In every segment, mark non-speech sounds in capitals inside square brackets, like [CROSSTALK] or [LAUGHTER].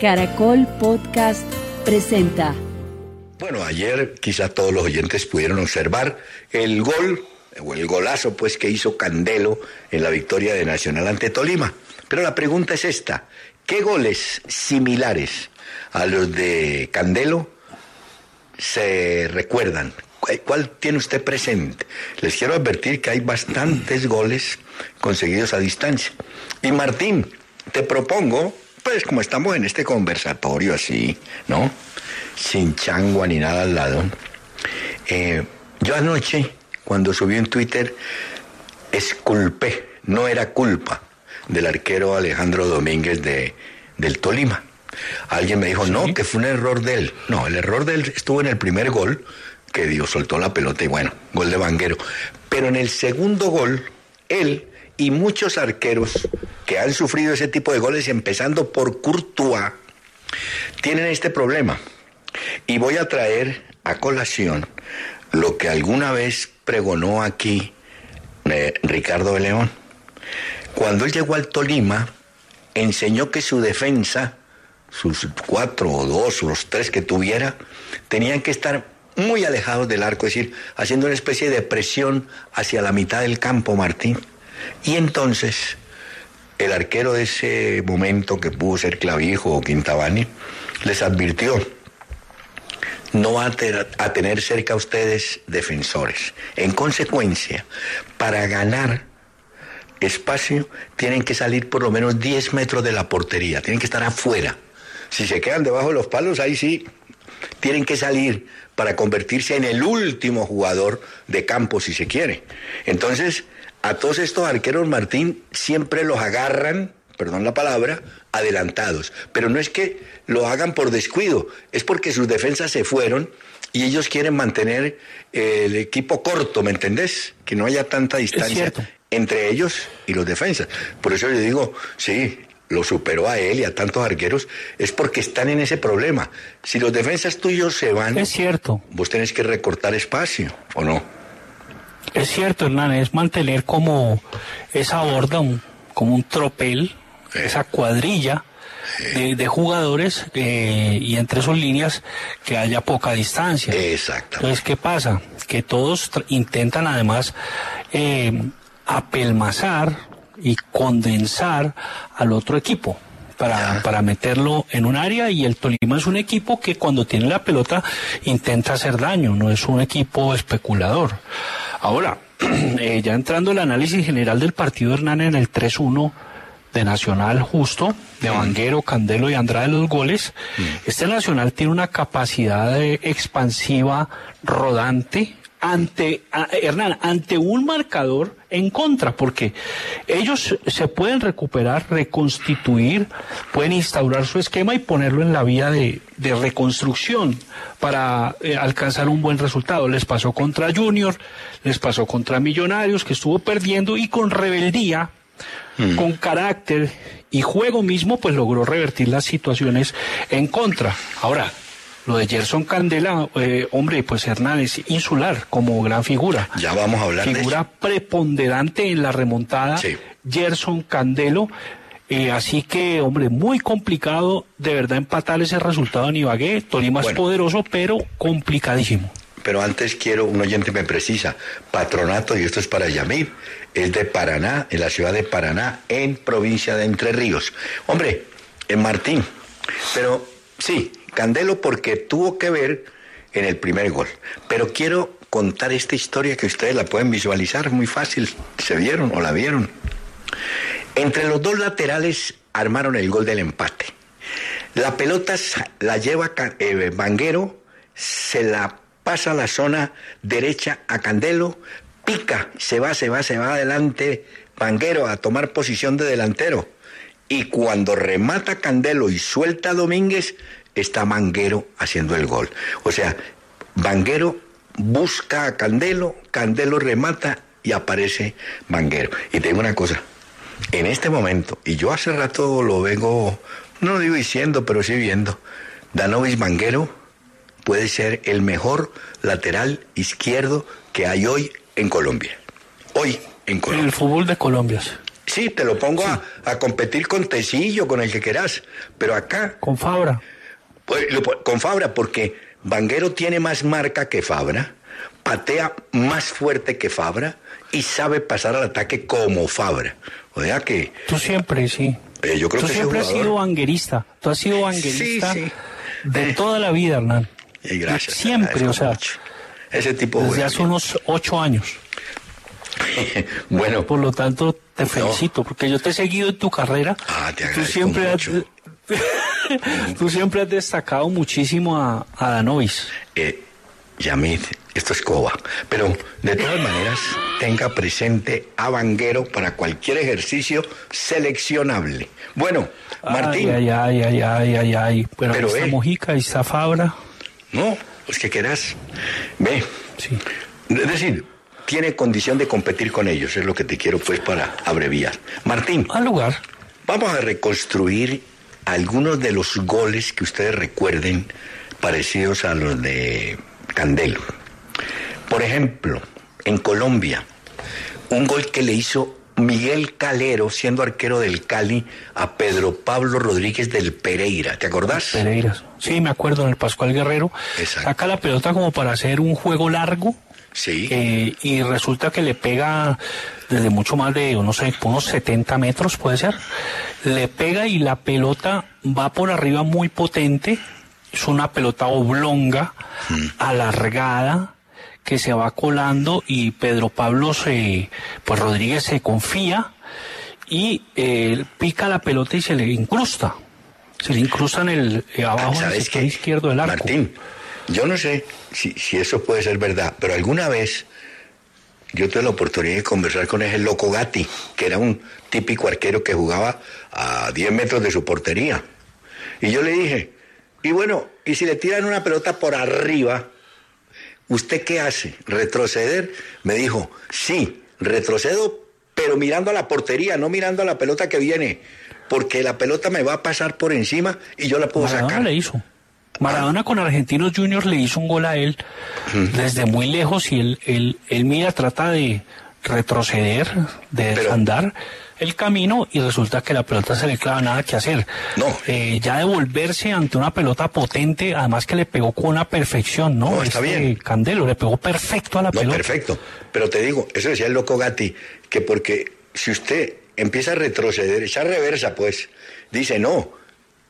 Caracol Podcast presenta. Bueno, ayer quizá todos los oyentes pudieron observar el gol o el golazo pues que hizo Candelo en la victoria de Nacional ante Tolima. Pero la pregunta es esta, ¿qué goles similares a los de Candelo se recuerdan? ¿Cuál tiene usted presente? Les quiero advertir que hay bastantes goles conseguidos a distancia. Y Martín, te propongo, pues como estamos en este conversatorio así, ¿no? Sin changua ni nada al lado. Eh, yo anoche, cuando subí en Twitter, esculpé, no era culpa, del arquero Alejandro Domínguez de, del Tolima. Alguien me dijo, no, que fue un error de él. No, el error de él estuvo en el primer gol, que Dios soltó la pelota y bueno, gol de Vanguero. Pero en el segundo gol, él y muchos arqueros que han sufrido ese tipo de goles, empezando por Courtois, tienen este problema. Y voy a traer a colación lo que alguna vez pregonó aquí eh, Ricardo de León. Cuando él llegó al Tolima, enseñó que su defensa, sus cuatro o dos o los tres que tuviera, tenían que estar muy alejados del arco, es decir, haciendo una especie de presión hacia la mitad del campo, Martín. Y entonces, el arquero de ese momento, que pudo ser Clavijo o Quintabani, les advirtió, no va a, tener cerca a ustedes defensores. En consecuencia, para ganar espacio, tienen que salir por lo menos 10 metros de la portería, tienen que estar afuera. Si se quedan debajo de los palos, ahí sí, tienen que salir para convertirse en el último jugador de campo, si se quiere. Entonces, a todos estos arqueros, Martín, siempre los agarran, perdón la palabra, adelantados. Pero no es que lo hagan por descuido, es porque sus defensas se fueron y ellos quieren mantener el equipo corto, ¿me entendés? Que no haya tanta distancia entre ellos y los defensas. Por eso yo digo, sí, lo superó a él y a tantos arqueros, es porque están en ese problema. Si los defensas tuyos se van, es cierto. Vos tenés que recortar espacio, ¿o no? Es cierto, Hernán, es mantener como esa borda, como un tropel, esa cuadrilla de, jugadores eh, y entre sus líneas que haya poca distancia. Exacto. Entonces, ¿qué pasa? Que todos intentan además eh, apelmazar y condensar al otro equipo. Para, para, meterlo en un área y el Tolima es un equipo que cuando tiene la pelota intenta hacer daño, no es un equipo especulador. Ahora, [CLEARS THROAT] eh, ya entrando al análisis general del partido Hernán en el 3-1 de Nacional justo, de Vanguero, Candelo y Andrade los goles, este Nacional tiene una capacidad expansiva rodante, ante, Hernán, ante un marcador en contra, porque ellos se pueden recuperar, reconstituir, pueden instaurar su esquema y ponerlo en la vía de, reconstrucción para eh, alcanzar un buen resultado. Les pasó contra Junior, les pasó contra Millonarios, que estuvo perdiendo y con rebeldía, mm. con carácter y juego mismo, pues logró revertir las situaciones en contra. Ahora, lo de Gerson Candela, eh, hombre, pues Hernández, insular como gran figura. Ya vamos a hablar figura preponderante en la remontada. Gerson Candelo. Eh, así que, hombre, muy complicado de verdad empatar ese resultado en Ibagué. Tolima es poderoso, pero complicadísimo. pero antes quiero, un oyente me precisa, patronato, y esto es para Yamir, es de Paraná, en la ciudad de Paraná, en provincia de Entre Ríos. Hombre, en Martín, pero sí, Candelo porque tuvo que ver en el primer gol, pero quiero contar esta historia que ustedes la pueden visualizar muy fácil, ¿se vieron o la vieron? Entre los dos laterales armaron el gol del empate. La pelota la lleva eh, Vanguero, se la pasa a la zona derecha a Candelo, pica, se va, se va, se va adelante Vanguero a tomar posición de delantero. Y cuando remata Candelo y suelta a Domínguez, está Vanguero haciendo el gol. O sea, Vanguero busca a Candelo, Candelo remata y aparece Vanguero. Y te digo una cosa, en este momento, y yo hace rato lo vengo, no lo digo diciendo, pero sí viendo, Danovis Vanguero puede ser el mejor lateral izquierdo que hay hoy en Colombia. Hoy en Colombia. En el fútbol de Colombia. Sí, te lo pongo a, a, competir con Tecillo, con el que quieras, pero acá... Con Fabra. Pues, con Fabra, porque Vanguero tiene más marca que Fabra, patea más fuerte que Fabra y sabe pasar al ataque como Fabra. O sea que... Tú siempre, sí. Eh, yo creo Tú que siempre has sido vanguerista. Tú has sido vanguerista Sí, sí. de toda la vida, Hernán. Y gracias. Siempre, o sea, mucho. Ese tipo Desde hace unos ocho años. [LAUGHS] bueno, Por lo tanto, te felicito, porque yo te he seguido en tu carrera. Ah, te Tú agradezco siempre, has, mucho. [LAUGHS] tú siempre has destacado muchísimo a, a Danovis. eh, Yamid, esto es coba. Pero de todas maneras, tenga presente a Vanguero para cualquier ejercicio seleccionable. Bueno, Martín, Ay, ay, ay, ay, ay, ay. Pero, Pero, ahí está eh. Mojica, ahí está Fabra. no, pues que querás. Ve, Sí. es decir, tiene condición de competir con ellos, es lo que te quiero pues para abreviar. Martín, Al lugar. Vamos a reconstruir algunos de los goles que ustedes recuerden parecidos a los de Candelo. Por ejemplo, en Colombia, un gol que le hizo Miguel Calero, siendo arquero del Cali, a Pedro Pablo Rodríguez del Pereira. ¿Te acordás? Pereiras. Sí, me acuerdo en el Pascual Guerrero. Exacto. Saca la pelota como para hacer un juego largo. Sí. eh, y resulta que le pega desde mucho más de, no sé, unos 70 metros puede ser. Le pega y la pelota va por arriba muy potente. Es una pelota oblonga, alargada, que se va colando y Pedro Pablo se, pues Rodríguez se confía y eh, pica la pelota y se le incrusta. Se le incrusta en el, eh, abajo en el ¿Sabes sector qué? izquierdo del arco. Martín, yo no sé si, si eso puede ser verdad, pero alguna vez yo tuve la oportunidad de conversar con ese loco Gatti, que era un típico arquero que jugaba a 10 metros de su portería. Y yo le dije, y bueno, y si le tiran una pelota por arriba, ¿usted qué hace? ¿Retroceder? Me dijo, sí, retrocedo, pero mirando a la portería, no mirando a la pelota que viene, porque la pelota me va a pasar por encima y yo la puedo sacar. le hizo. Maradona con Argentinos Juniors le hizo un gol a él desde muy lejos y él, él, él mira, trata de retroceder, de desandar el camino y resulta que la pelota se le clava nada que hacer. No. Eh, ya devolverse ante una pelota potente, además que le pegó con una perfección, ¿no? No, está Este bien. Candelo le pegó perfecto a la No, pelota. perfecto. Pero te digo, eso decía el loco Gatti, que porque si usted empieza a retroceder, echar reversa, pues, dice, no,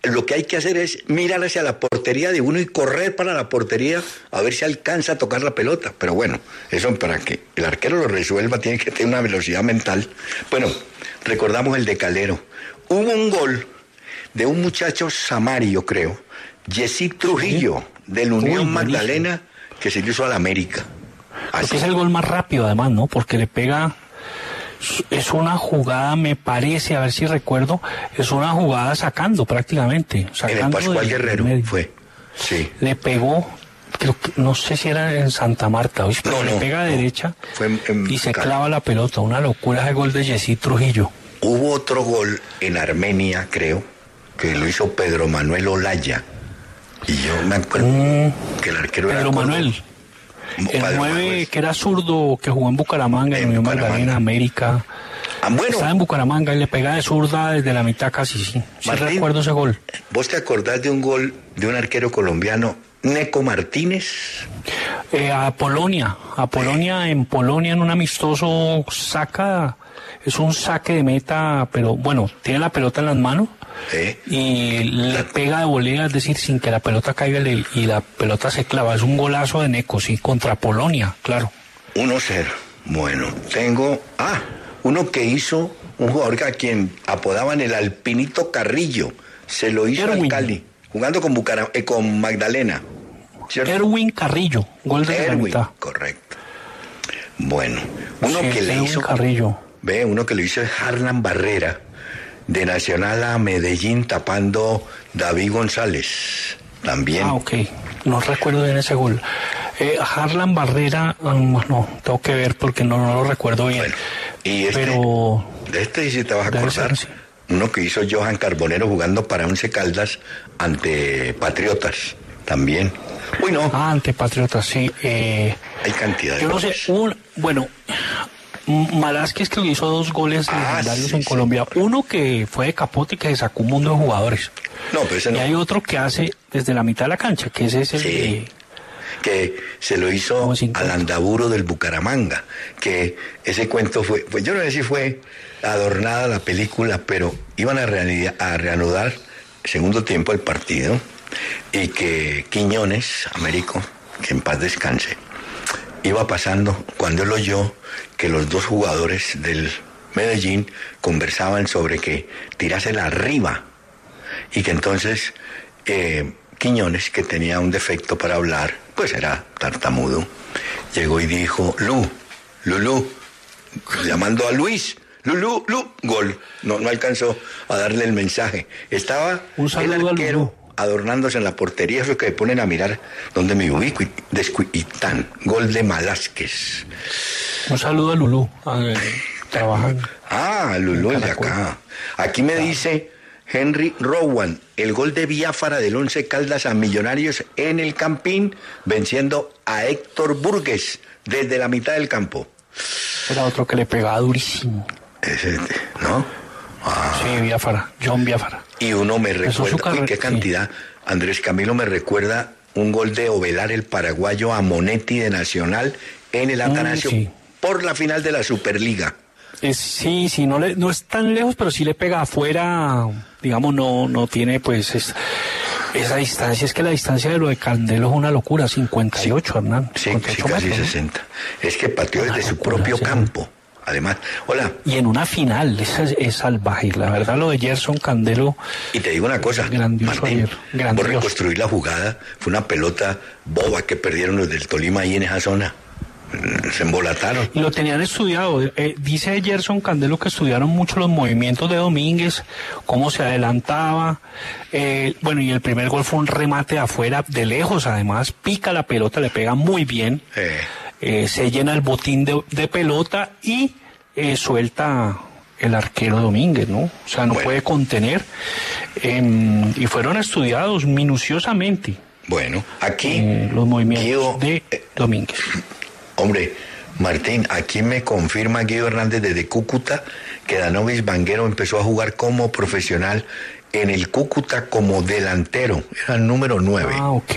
lo que hay que hacer es mirar hacia la portería de uno y correr para la portería a ver si alcanza a tocar la pelota. Pero bueno, eso para que el arquero lo resuelva tiene que tener una velocidad mental. Bueno, recordamos el de Calero. Hubo un gol de un muchacho samario, creo, Jessy Trujillo, del Unión Uy. Magdalena, que se le hizo a la América. Creo Así. que es el gol más rápido, además, ¿no? Porque le pega. Es una jugada, me parece, a ver si recuerdo, es una jugada sacando prácticamente. En el Sacando Pascual Guerrero medio. fue. Sí. Le pegó, creo que, no sé si era en Santa Marta, ¿oíste? pero No, le pega no. derecha Fue en- en y se clava la pelota. Una locura ese gol de Jessy Trujillo. Hubo otro gol en Armenia, creo, que lo hizo Pedro Manuel Olaya. Y yo me acuerdo que el arquero era Mm. Pedro. Manuel, el Pedro 9 Manuel. que era zurdo, que jugó en Bucaramanga, en En Unión. Magdalena, América. Ah, bueno, Estaba en Bucaramanga y le pega de zurda desde la mitad casi, sí. Sí Martín. recuerdo ese gol. ¿vos te acordás de un gol de un arquero colombiano, Neco Martínez? Eh, a Polonia, a Polonia, en Polonia en un amistoso saca, es un saque de meta, pero bueno, tiene la pelota en las manos ¿Eh? y le pega de volea, es decir, sin que la pelota caiga le- y la pelota se clava. Es un golazo de Neco, sí, contra Polonia, claro. 1-0. Bueno, tengo. Ah, uno que hizo un jugador a quien apodaban el Alpinito Carrillo. Se lo hizo al Erwin. Cali, jugando con, Bucara- eh, con Magdalena. ¿cierto? Erwin Carrillo, gol de la Erwin, mitad. correcto. Bueno, uno Sí, que le Erwin hizo. Carrillo. Ve, uno que lo hizo es Harlan Barrera, de Nacional a Medellín, tapando David González. También. Ah, ok. No recuerdo bien ese gol. Eh, Harlan Barrera, um, no, tengo que ver porque no, no lo recuerdo bien. Bueno, y este, Pero de este sí te vas a acordar. ser, sí. Uno que hizo Johan Carbonero jugando para Once Caldas ante Patriotas. También. Uy, no, Ah, ante Patriotas, sí. Eh, hay cantidad de yo no sé, un, bueno, Malásquez que hizo dos goles Ah, legendarios sí, en sí. Colombia. Uno que fue de capote y que sacó un mundo de jugadores. No, pero ese Y no. hay otro que hace desde la mitad de la cancha, que ese es el Sí. que se lo hizo al andaburo del Bucaramanga, que ese cuento fue, pues yo no sé si fue adornada la película, pero iban a reanudar el segundo tiempo el partido y que Quiñones, Américo, que en paz descanse, iba pasando cuando él oyó que los dos jugadores del Medellín conversaban sobre que tirásela arriba y que entonces eh, Quiñones, que tenía un defecto para hablar, pues era tartamudo, llegó y dijo, Lu, Lulú, llamando a Luis, Lulú, Lu, gol. No, no alcanzó a darle el mensaje. Estaba Un el saludo a arquero Lulú. Adornándose en la portería, eso que ponen a mirar dónde me ubico, y, tan, gol de Malásquez. un saludo a Lulú. a- [LAUGHS] trabajan. Ah, Lulú, el de acá. Aquí me dice Henry Rowan, el gol de Biafara del Once Caldas a Millonarios en el Campín, venciendo a Héctor Burgues desde la mitad del campo. Era otro que le pegaba durísimo. Ese, ¿no? Ah. Sí, Biafara, John Biafara. Y uno me recuerda, uy, qué cantidad. Andrés Camilo me recuerda un gol de Ovelar el paraguayo a Monetti de Nacional en el Atanasio Mm, sí. por la final de la Superliga. Es, sí, sí, no, le, no es tan lejos, pero sí le pega afuera, digamos, no, no tiene pues es- esa distancia. Es que la distancia de lo de Candelo es una locura, 58, Hernán. Sí, 58 sí, casi metros, ¿no? 60. Es que pateó desde su propio sí. campo. Además, hola, Y en una final, esa es, salvaje. La verdad, lo de Gerson Candelo, y te digo una cosa, Grandioso Martín, grandioso. por reconstruir la jugada, fue una pelota boba que perdieron los del Tolima ahí en esa zona. Mm, Se embolataron. y lo tenían estudiado. Eh, dice Gerson Candelo que estudiaron mucho los movimientos de Domínguez, cómo se adelantaba. Eh, bueno, y el primer gol fue un remate de afuera, de lejos además, pica la pelota, le pega muy bien. Eh, eh, se llena el botín de, de pelota y eh, suelta el arquero Domínguez, ¿no? O sea, no Bueno. puede contener. em, y fueron estudiados minuciosamente bueno, aquí, eh, los movimientos Guido, de Domínguez. hombre, Martín, aquí me confirma Guido Hernández desde Cúcuta que Danovis Vanguero empezó a jugar como profesional en el Cúcuta como delantero. Era el número 9. Ah, ok.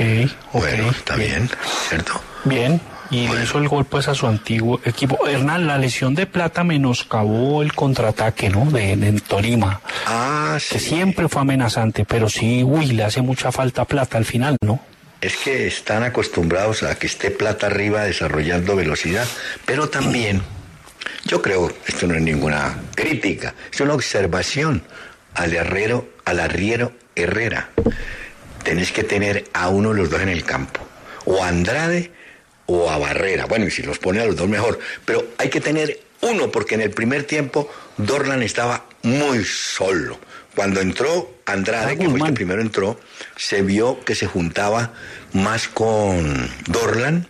bueno, está bien, ¿cierto? Bien. Y le hizo el gol pues a su antiguo equipo. Hernán, la lesión de plata menoscabó el contraataque, ¿no? De, de Tolima. Ah, Que sí. siempre fue amenazante, pero sí, uy, le hace mucha falta plata al final, ¿no? Es que están acostumbrados a que esté plata arriba desarrollando velocidad, pero también, yo creo, esto no es ninguna crítica, es una observación al herrero, al arriero Herrera. Tenés que tener a uno de los dos en el campo, o Andrade o a Barrera. Bueno, y si los pone a los dos mejor, pero hay que tener uno porque en el primer tiempo Dorlan estaba muy solo. Cuando entró Andrade, Ah, que fue el que primero entró, se vio que se juntaba más con Dorlan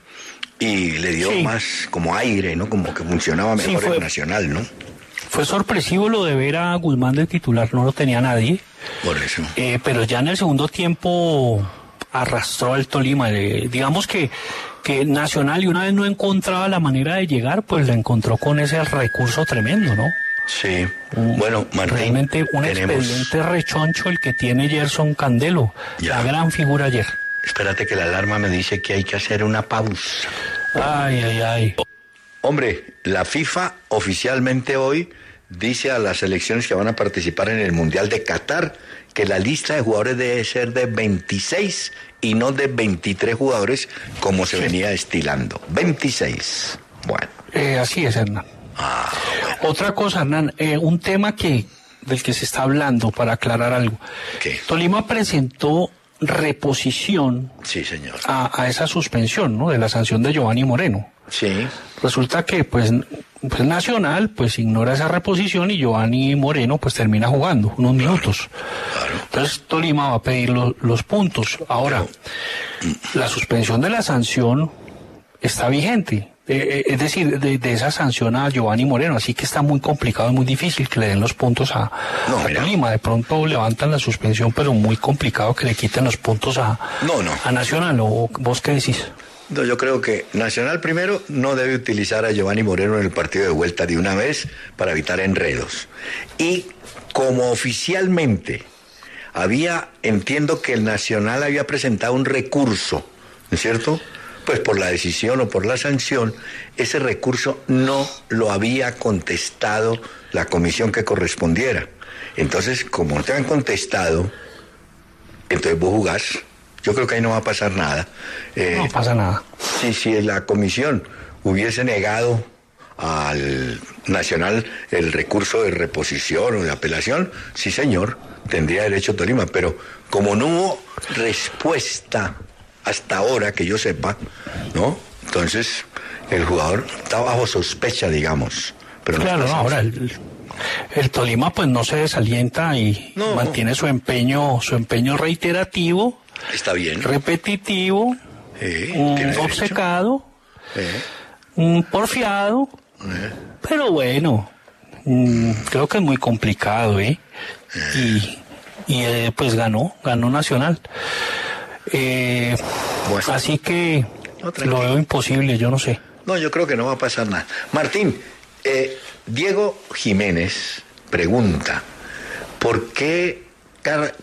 y le dio Sí. más como aire, ¿no? Como que funcionaba Sí, mejor fue- el Nacional, ¿no? Fue sorpresivo lo de ver a Guzmán de titular, no lo tenía nadie. Por eso. Eh, pero ya en el segundo tiempo arrastró al Tolima. Eh, digamos que, que Nacional, y una vez no encontraba la manera de llegar, pues la encontró con ese recurso tremendo, ¿no? Sí. Bueno, Martín, Realmente un tenemos... expediente rechoncho el que tiene Gerson Candelo. Ya. La gran figura ayer. Espérate que la alarma me dice que hay que hacer una pausa. Ay, ay, ay. Hombre, la FIFA oficialmente hoy dice a las selecciones que van a participar en el Mundial de Qatar que la lista de jugadores debe ser de 26 y no de 23 jugadores como se venía estilando. 26. Bueno. Eh, así es, Hernán. Ah, Otra cosa, Hernán, eh, un tema que del que se está hablando para aclarar algo. ¿Qué? Tolima presentó reposición sí, señor. a, a esa suspensión, ¿no? De la sanción de Giovanni Moreno. Sí. Resulta que, pues, pues Nacional, pues ignora esa reposición y Giovanni Moreno, pues termina jugando unos minutos. Entonces Tolima va a pedir lo- los puntos. Ahora, la suspensión de la sanción está vigente. Eh, eh, es decir, de, de esa sanción a Giovanni Moreno, así que está muy complicado y muy difícil que le den los puntos a, No, a mira. Tolima. De pronto levantan la suspensión, pero muy complicado que le quiten los puntos a, No, no. a Nacional. ¿O vos qué decís? No, yo creo que Nacional primero no debe utilizar a Giovanni Moreno en el partido de vuelta de una vez para evitar enredos. Y como oficialmente había, entiendo que el Nacional había presentado un recurso, ¿no es cierto? Pues por la decisión o por la sanción, ese recurso no lo había contestado la comisión que correspondiera. Entonces, como no te han contestado, entonces vos jugás. Yo creo que ahí no va a pasar nada. Eh, No pasa nada. si, si la comisión hubiese negado al Nacional el recurso de reposición o de apelación, sí señor, tendría derecho Tolima, pero como no hubo respuesta hasta ahora que yo sepa, ¿no? Entonces el jugador está bajo sospecha, digamos. Pero no Claro, no, ahora el, el Tolima pues no se desalienta y No. mantiene su empeño, su empeño reiterativo, está bien. repetitivo, obcecado, Eh, porfiado, eh. pero bueno, mm, creo que es muy complicado, ¿eh? Y, y eh, pues ganó, ganó Nacional. Eh, Bueno. Así que No, lo veo imposible, yo no sé. No, yo creo que no va a pasar nada. Martín, eh, Diego Jiménez pregunta, ¿por qué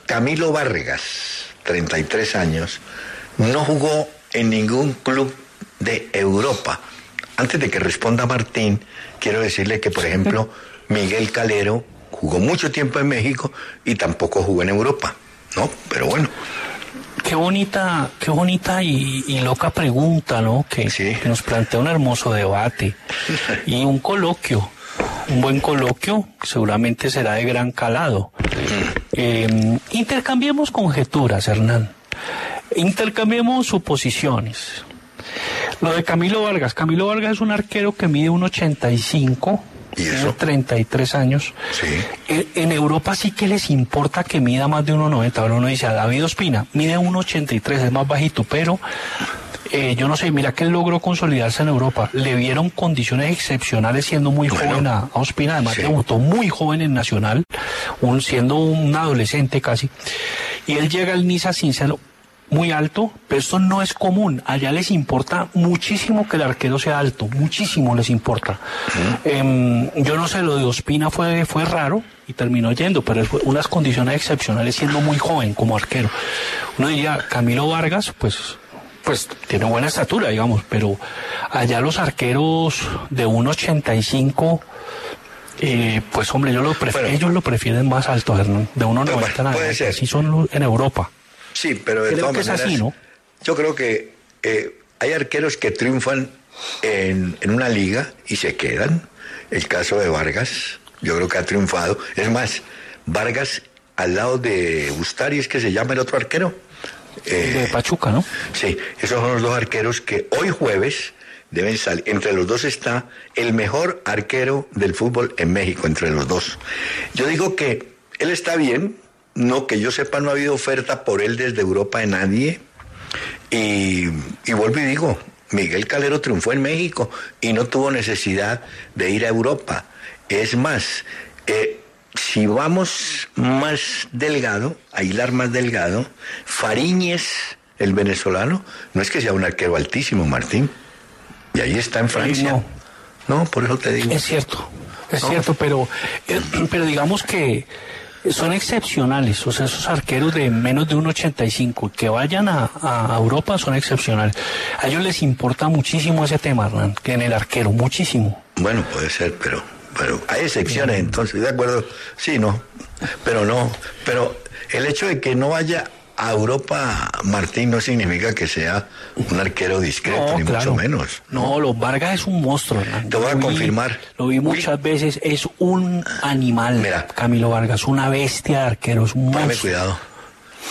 Camilo Vargas, 33 años, no jugó en ningún club de Europa? Antes de que responda Martín, quiero decirle que, por ejemplo, Miguel Calero jugó mucho tiempo en México y tampoco jugó en Europa, ¿no? Pero bueno, Qué bonita, qué bonita y, y loca pregunta, ¿no? Que, Sí. que nos plantea un hermoso debate [LAUGHS] y un coloquio, un buen coloquio, seguramente será de gran calado. Eh, intercambiemos conjeturas, Hernán. Intercambiemos suposiciones. Lo de Camilo Vargas. Camilo Vargas es un arquero que mide 1,85. ¿Y eso? Tiene 33 años. Sí. En, en Europa sí que les importa que mida más de 1,90. Ahora uno dice, a David Ospina mide 1,83, es más bajito, pero eh, yo no sé, mira que él logró consolidarse en Europa. Le vieron condiciones excepcionales siendo muy Bueno. joven a, a Ospina, además Sí. debutó muy joven en Nacional, un, siendo un adolescente casi. Y él llega al Niza sin ser muy alto, pero esto no es común. Allá les importa muchísimo que el arquero sea alto, muchísimo les importa. Em, yo no sé, lo de Ospina fue, fue raro y terminó yendo, pero fue unas condiciones excepcionales siendo muy joven como arquero. Uno diría, Camilo Vargas, pues pues tiene buena estatura, digamos, pero allá los arqueros de 1.85, eh, pues hombre, yo lo pref- Bueno. ellos lo prefieren más alto, Hernán, de 1.90 Bueno, en puede adelante, ser. así son en Europa. Sí, pero de Creo todas que es así, ¿no? yo creo que eh, hay arqueros que triunfan en, en una liga y se quedan. El caso de Vargas, yo creo que ha triunfado. Es más, Vargas al lado de Bustari es que se llama el otro arquero. Eh, de Pachuca, ¿no? Sí, esos son los dos arqueros que hoy jueves deben salir. Entre los dos está el mejor arquero del fútbol en México, entre los dos. Yo digo que él está bien, no que yo sepa, no ha habido oferta por él desde Europa de nadie. Y, y vuelvo y digo, Miguel Calero triunfó en México y no tuvo necesidad de ir a Europa. Es más, eh, si vamos más delgado, a hilar más delgado, Fariñez, el venezolano, no es que sea un arquero altísimo, Martín. Y ahí está en Francia. no. No, por eso te digo. Es cierto, es No. cierto, pero, eh, pero digamos que son excepcionales, o sea, esos arqueros de menos de 1,85 que vayan a, a, Europa son excepcionales. A ellos les importa muchísimo ese tema, Hernán, que en el arquero, muchísimo. Bueno, puede ser, pero, pero hay excepciones, entonces, de acuerdo, sí, no, pero no, pero el hecho de que no vaya a Europa Martín no significa que sea un arquero discreto, ni mucho menos. No, los Vargas es un monstruo. Te voy a confirmar. Lo vi muchas veces, es un animal. Mira, Camilo Vargas, una bestia de arquero, es un monstruo. cuidado.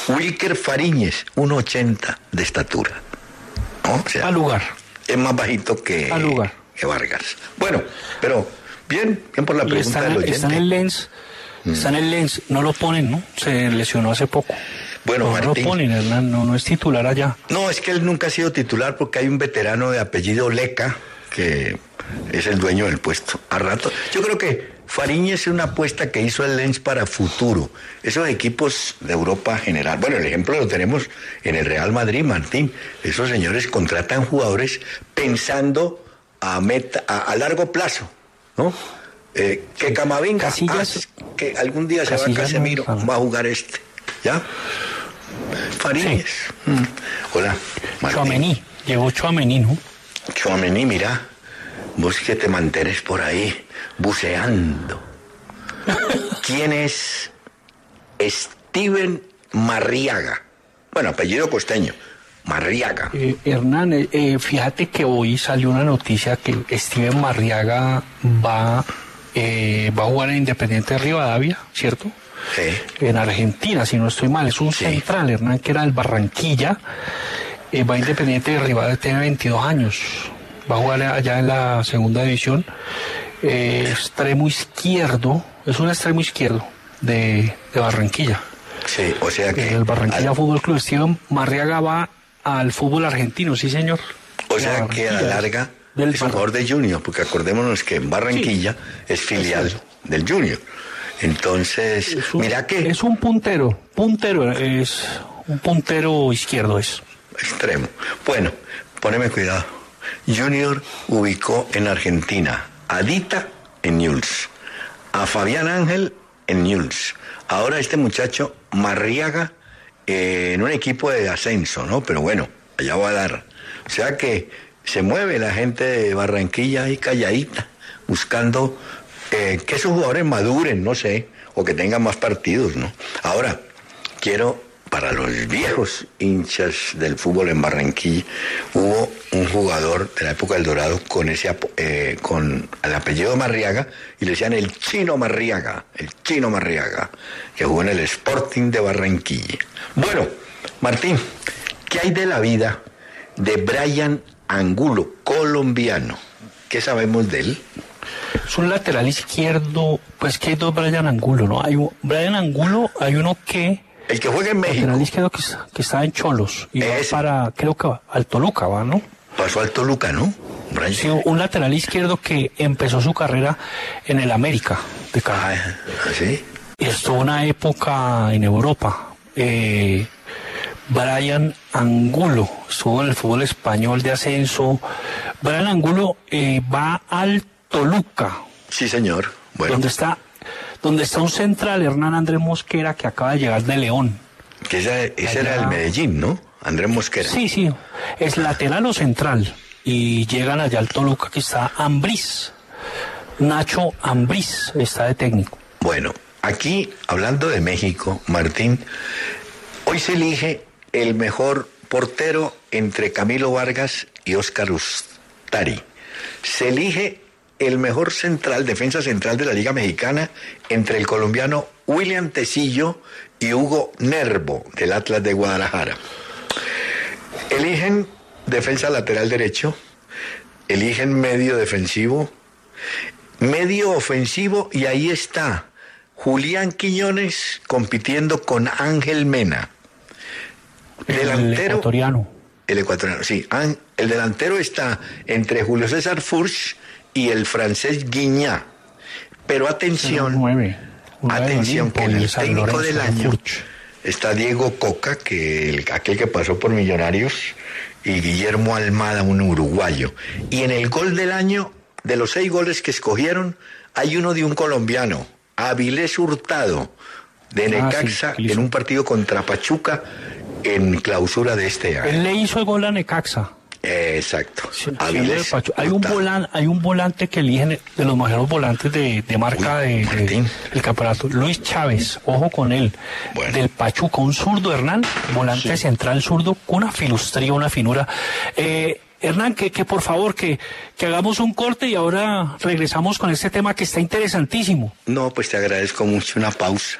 Wilker Fariñez, 1,80 de estatura. ¿No? Al lugar. Es más bajito que, lugar. que Vargas. Bueno, pero bien, bien por la pregunta del oyente. Está en el Lens, está en el Lens, no lo ponen, ¿no? Se lesionó hace poco. Bueno, no, lo ponen, Hernán, no, no es titular allá. No, es que él nunca ha sido titular porque hay un veterano de apellido Leca que es el dueño del puesto. A rato. Yo creo que Fariñez es una apuesta que hizo el Lens para futuro. Esos equipos de Europa general. Bueno, el ejemplo lo tenemos en el Real Madrid, Martín. Esos señores contratan jugadores pensando a, meta, a, largo plazo, ¿no? Eh, que Camavinga, Casillas, que algún día se va a Casemiro, va a jugar este. ¿Ya? Farías. Sí. Mm. Hola. Chuamení. Llegó Chuamení, ¿no? Chuamení, mira. Vos que te mantienes por ahí buceando. ¿Quién es Steven Marriaga? Bueno, apellido costeño. Marriaga. Eh, Hernán, eh, eh, fíjate que hoy salió una noticia que Steven Marriaga va, va a jugar en Independiente de Rivadavia, ¿cierto? en Argentina, si no estoy mal. Es un central, Hernán, que era el Barranquilla. Eh, va Independiente de Rivadavia, tiene 22 años. Va a jugar allá en la segunda división. Eh, extremo izquierdo, es un extremo izquierdo de, Barranquilla. Sí, o sea que. El Barranquilla Fútbol Club Steven Marriaga va al fútbol argentino, sí, señor. O sea que a la larga del es jugador de Junior, porque acordémonos que en Barranquilla es filial del Junior. Entonces, mira que... Es un puntero, puntero, es un puntero izquierdo es. Extremo. Bueno, poneme cuidado. Junior ubicó en Argentina a Dita en Newell's, a Fabián Ángel en Newell's. Ahora este muchacho Marriaga eh, en un equipo de ascenso, ¿no? Pero bueno, allá va a dar. O sea que se mueve la gente de Barranquilla ahí calladita, buscando que esos jugadores maduren, no sé, o que tengan más partidos, ¿no? Ahora, quiero, para los viejos hinchas del fútbol en Barranquilla, hubo un jugador de la época del Dorado con ese eh, con el apellido Marriaga y le decían el chino Marriaga, el chino Marriaga, que jugó en el Sporting de Barranquilla. Bueno, Martín, ¿qué hay de la vida de Brian Angulo, colombiano? ¿Qué sabemos de él? Es un lateral izquierdo, pues que hay dos Brian Angulo, ¿no? Hay un, Brian Angulo, hay uno que... El que juega en México. Lateral izquierdo que, que está en Cholos. Y va para, creo que al Toluca, ¿va, no? Pasó al Toluca, ¿no? Brian. Sí, un lateral izquierdo que empezó su carrera en el América de Ah, ¿sí? Y estuvo una época en Europa. Eh, Brian Angulo, estuvo en el fútbol español de ascenso. Brian Angulo eh, va al Toluca. Sí, señor. Bueno. Donde está, donde está un central, Hernán Andrés Mosquera, que acaba de llegar de León. Que ese era el Medellín, ¿no? Andrés Mosquera. Sí, sí. Es lateral o central. Y llegan allá al Toluca, que está Ambriz. Nacho Ambriz está de técnico. Bueno, aquí, hablando de México, Martín, hoy se elige el mejor portero entre Camilo Vargas y Oscar Ustari. Se elige el mejor central, defensa central de la Liga Mexicana, entre el colombiano William Tecillo y Hugo Nervo, del Atlas de Guadalajara. Eligen defensa lateral derecho, eligen medio defensivo, medio ofensivo y ahí está Julián Quiñones compitiendo con Ángel Mena. Delantero. El ecuatoriano. El ecuatoriano, sí. El delantero está entre Julio César Furch y el francés Guiñá. Pero atención, atención, que en el técnico del año está Diego Coca, que aquel que pasó por Millonarios, y Guillermo Almada, un uruguayo. Y en el gol del año, de los seis goles que escogieron, hay uno de un colombiano, Avilés Hurtado, de Ah, sí, Necaxa en un partido contra Pachuca en clausura de este año. Él le hizo el gol a Necaxa. Exacto. Sí, sí, hay un volante, hay un volante que eligen de los mejores volantes de, de marca Uy, de, de- del campeonato. Luis Chávez, ojo con él. Bueno. Del Pachuca, un zurdo Hernán, volante central zurdo con una filustría, una finura. Eh, Hernán, que, que por favor que, que hagamos un corte y ahora regresamos con este tema que está interesantísimo. No, pues te agradezco mucho una pausa.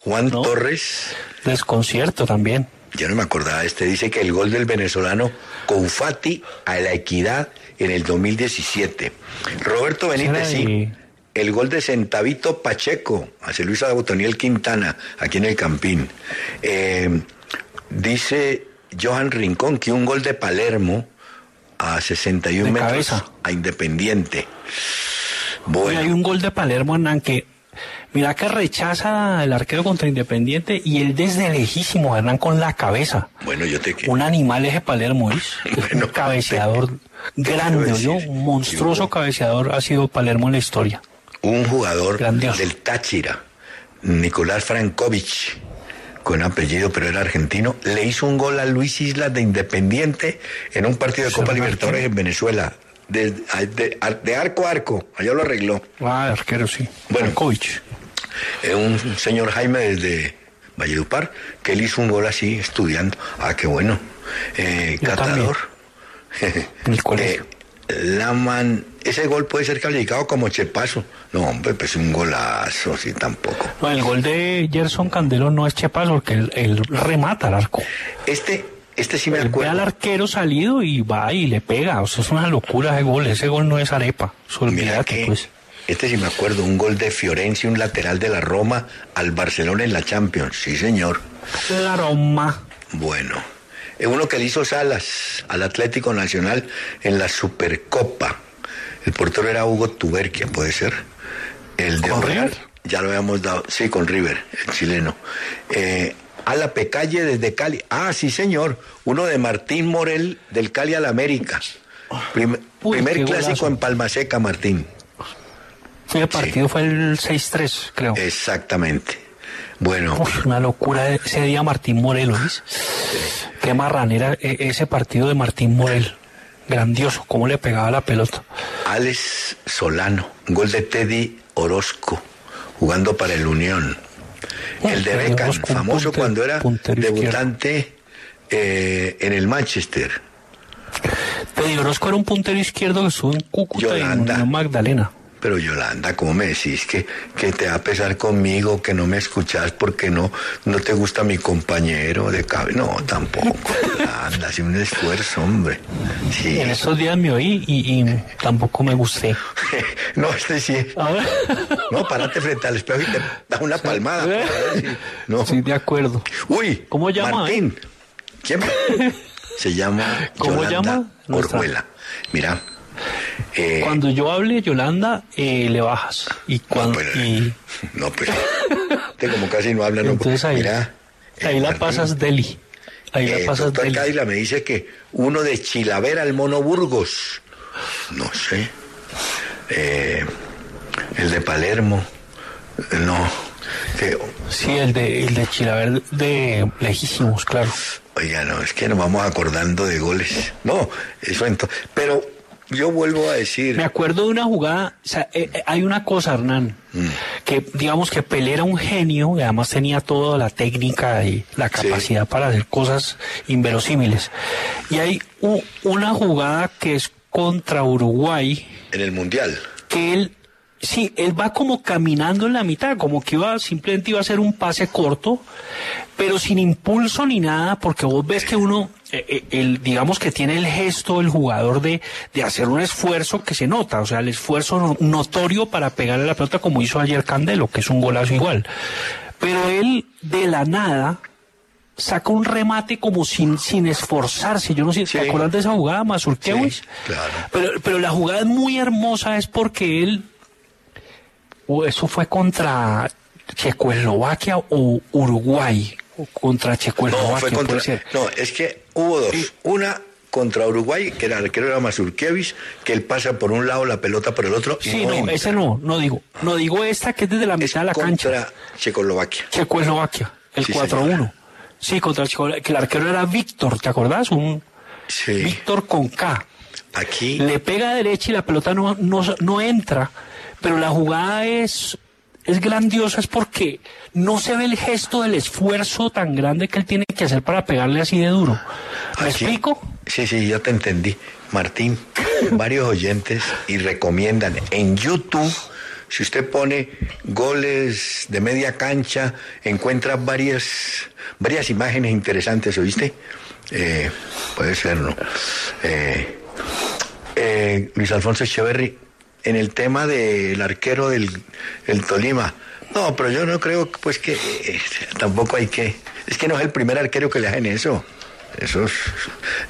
Juan ¿No? Torres, Desconcierto también. yo no me acordaba este, dice que el gol del venezolano Confati a la equidad en el 2017. Roberto Benítez, sí. El gol de Centavito Pacheco hacia Luis Botoniel Quintana, aquí en el Campín. Eh, dice Johan Rincón que un gol de Palermo a 61 De metros cabeza. a Independiente. Bueno, hay un gol de Palermo, Hernán, que mira que rechaza el arquero contra Independiente y él desde lejísimo, Hernán, con la cabeza. bueno, yo te Un animal ese Palermo, ¿es? [LAUGHS] Bueno, un [LAUGHS] cabeceador grande? ¿no? Un monstruoso Yo- cabeceador ha sido Palermo en la historia. un jugador Grandioso. del Táchira, Nicolás Frankovic, con apellido, pero era argentino, le hizo un gol a Luis Islas de Independiente en un partido de Copa. Libertadores en Venezuela. De, de- de arco a arco, allá lo arregló. Ah, arquero, sí. Bueno. Frankovic. Eh, un señor Jaime desde Valledupar, que él hizo un gol así, estudiando. Ah, qué bueno. Eh, catador. [LAUGHS] Eh, Laman, ese gol puede ser calificado como chepazo. No, hombre, pues un golazo, sí, tampoco. No, el gol de Gerson Candelo no es chepazo porque él, él remata al arco. Este, este sí me Él ve acuerdo. al arquero salido y va y le pega. O sea, es una locura ese gol. Ese gol no es arepa. Mira que, pues. Este sí me acuerdo, un gol de Fiorenzi, un lateral de la Roma al Barcelona en la Champions. Sí, señor. La Roma. Bueno, eh, uno que le hizo Salas al Atlético Nacional en la Supercopa. El portero era Hugo Tuberquia, puede ser. El de ¿Con River? Ya lo habíamos dado. Sí, con River, el chileno. Eh, a la Pecalle desde Cali. Ah, sí, señor. Uno de Martín Morel del Cali al América. Prim- Uy, primer clásico golazo. en Palma Seca, Martín. El partido fue el 6-3, creo. Exactamente. Bueno, Uy, una locura ese día Martín Morel, ¿oís? Qué marranera e- ese partido de Martín Morel. Grandioso, cómo le pegaba la pelota. Alex Solano, gol de Teddy Orozco, jugando para el Unión. El de Beckham, famoso cuando era debutante eh, en el Manchester. Teddy Orozco era un puntero izquierdo que estuvo en Cúcuta y en Magdalena. Pero Yolanda, ¿cómo me decís que, que te va a pesar conmigo, que no me escuchás porque no, no te gusta mi compañero de cabeza? No, tampoco. Yolanda, hace un esfuerzo, hombre. Sí. En esos días me oí y, y tampoco me gusté. [LAUGHS] No, este sí. No, parate frente al espejo y te da una palmada. si- No. Sí, de acuerdo. Uy, ¿Cómo llama, Martín. ¿Quién? [LAUGHS] Se llama ¿Cómo Yolanda llama? Orjuela. Mira. Eh, Cuando yo hable, Yolanda, eh, le bajas. Y no, cuando. pues, y no, pues. Usted como casi no habla, no. entonces ahí, Mira. eh, ahí la Martín, pasas Deli. Ahí eh, la pasas doctor Deli. Me dice que uno de Chilavera al Mono Burgos. No sé. Eh, el de Palermo. No. Que, Sí, el de, el de Chilaver de lejísimos, claro. Oiga, no, es que nos vamos acordando de goles. No, eso entonces. Pero yo vuelvo a decir. Me acuerdo de una jugada, o sea, eh, eh, hay una cosa, Hernán, Mm. que digamos que Pelé era un genio y además tenía toda la técnica y la capacidad para hacer cosas inverosímiles. Y hay u- una jugada que es contra Uruguay, En el Mundial. que él, sí, él va como caminando en la mitad, como que iba, simplemente iba a hacer un pase corto, pero sin impulso ni nada, porque vos ves que uno, eh, eh, el, digamos que tiene el gesto el jugador de, de hacer un esfuerzo que se nota, o sea, el esfuerzo no- notorio para pegarle la pelota como hizo ayer Candelo, que es un golazo igual. Pero él, de la nada, saca un remate como sin, sin esforzarse. Yo no sé, Sí. ¿te acuerdas de esa jugada, Mazurkiewicz? Sí, claro. Pero, pero la jugada es muy hermosa, es porque él, o eso fue contra Checoslovaquia o Uruguay, contra No, Checoslovaquia, fue contra. No, es que hubo dos. Una contra Uruguay, que era el arquero era Mazurkiewicz, que él pasa por un lado, la pelota por el otro. Sí, no, ese no, no digo. No digo esta que es desde la Es mitad de la cancha. contra Checoslovaquia. Checoslovaquia, el Sí, 4-1. Sí, contra Checoslovaquia, que el arquero era Víctor, ¿te acordás? Un Sí. Víctor con K. Aquí. Le pega a derecha y la pelota no, no, no entra, pero la jugada es, es grandiosa, es porque no se ve el gesto del esfuerzo tan grande que él tiene que hacer para pegarle así de duro. ¿Me explico? Sí, sí, yo te entendí. Martín, varios oyentes y recomiendan en YouTube, si usted pone goles de media cancha, encuentra varias, varias imágenes interesantes, ¿oíste? Eh, puede ser, ¿no? Eh, eh, Luis Alfonso Echeverry, en el tema del arquero del el Tolima. No, pero yo no creo pues que eh, tampoco hay que... Es que no es el primer arquero que le hacen eso. Eso es,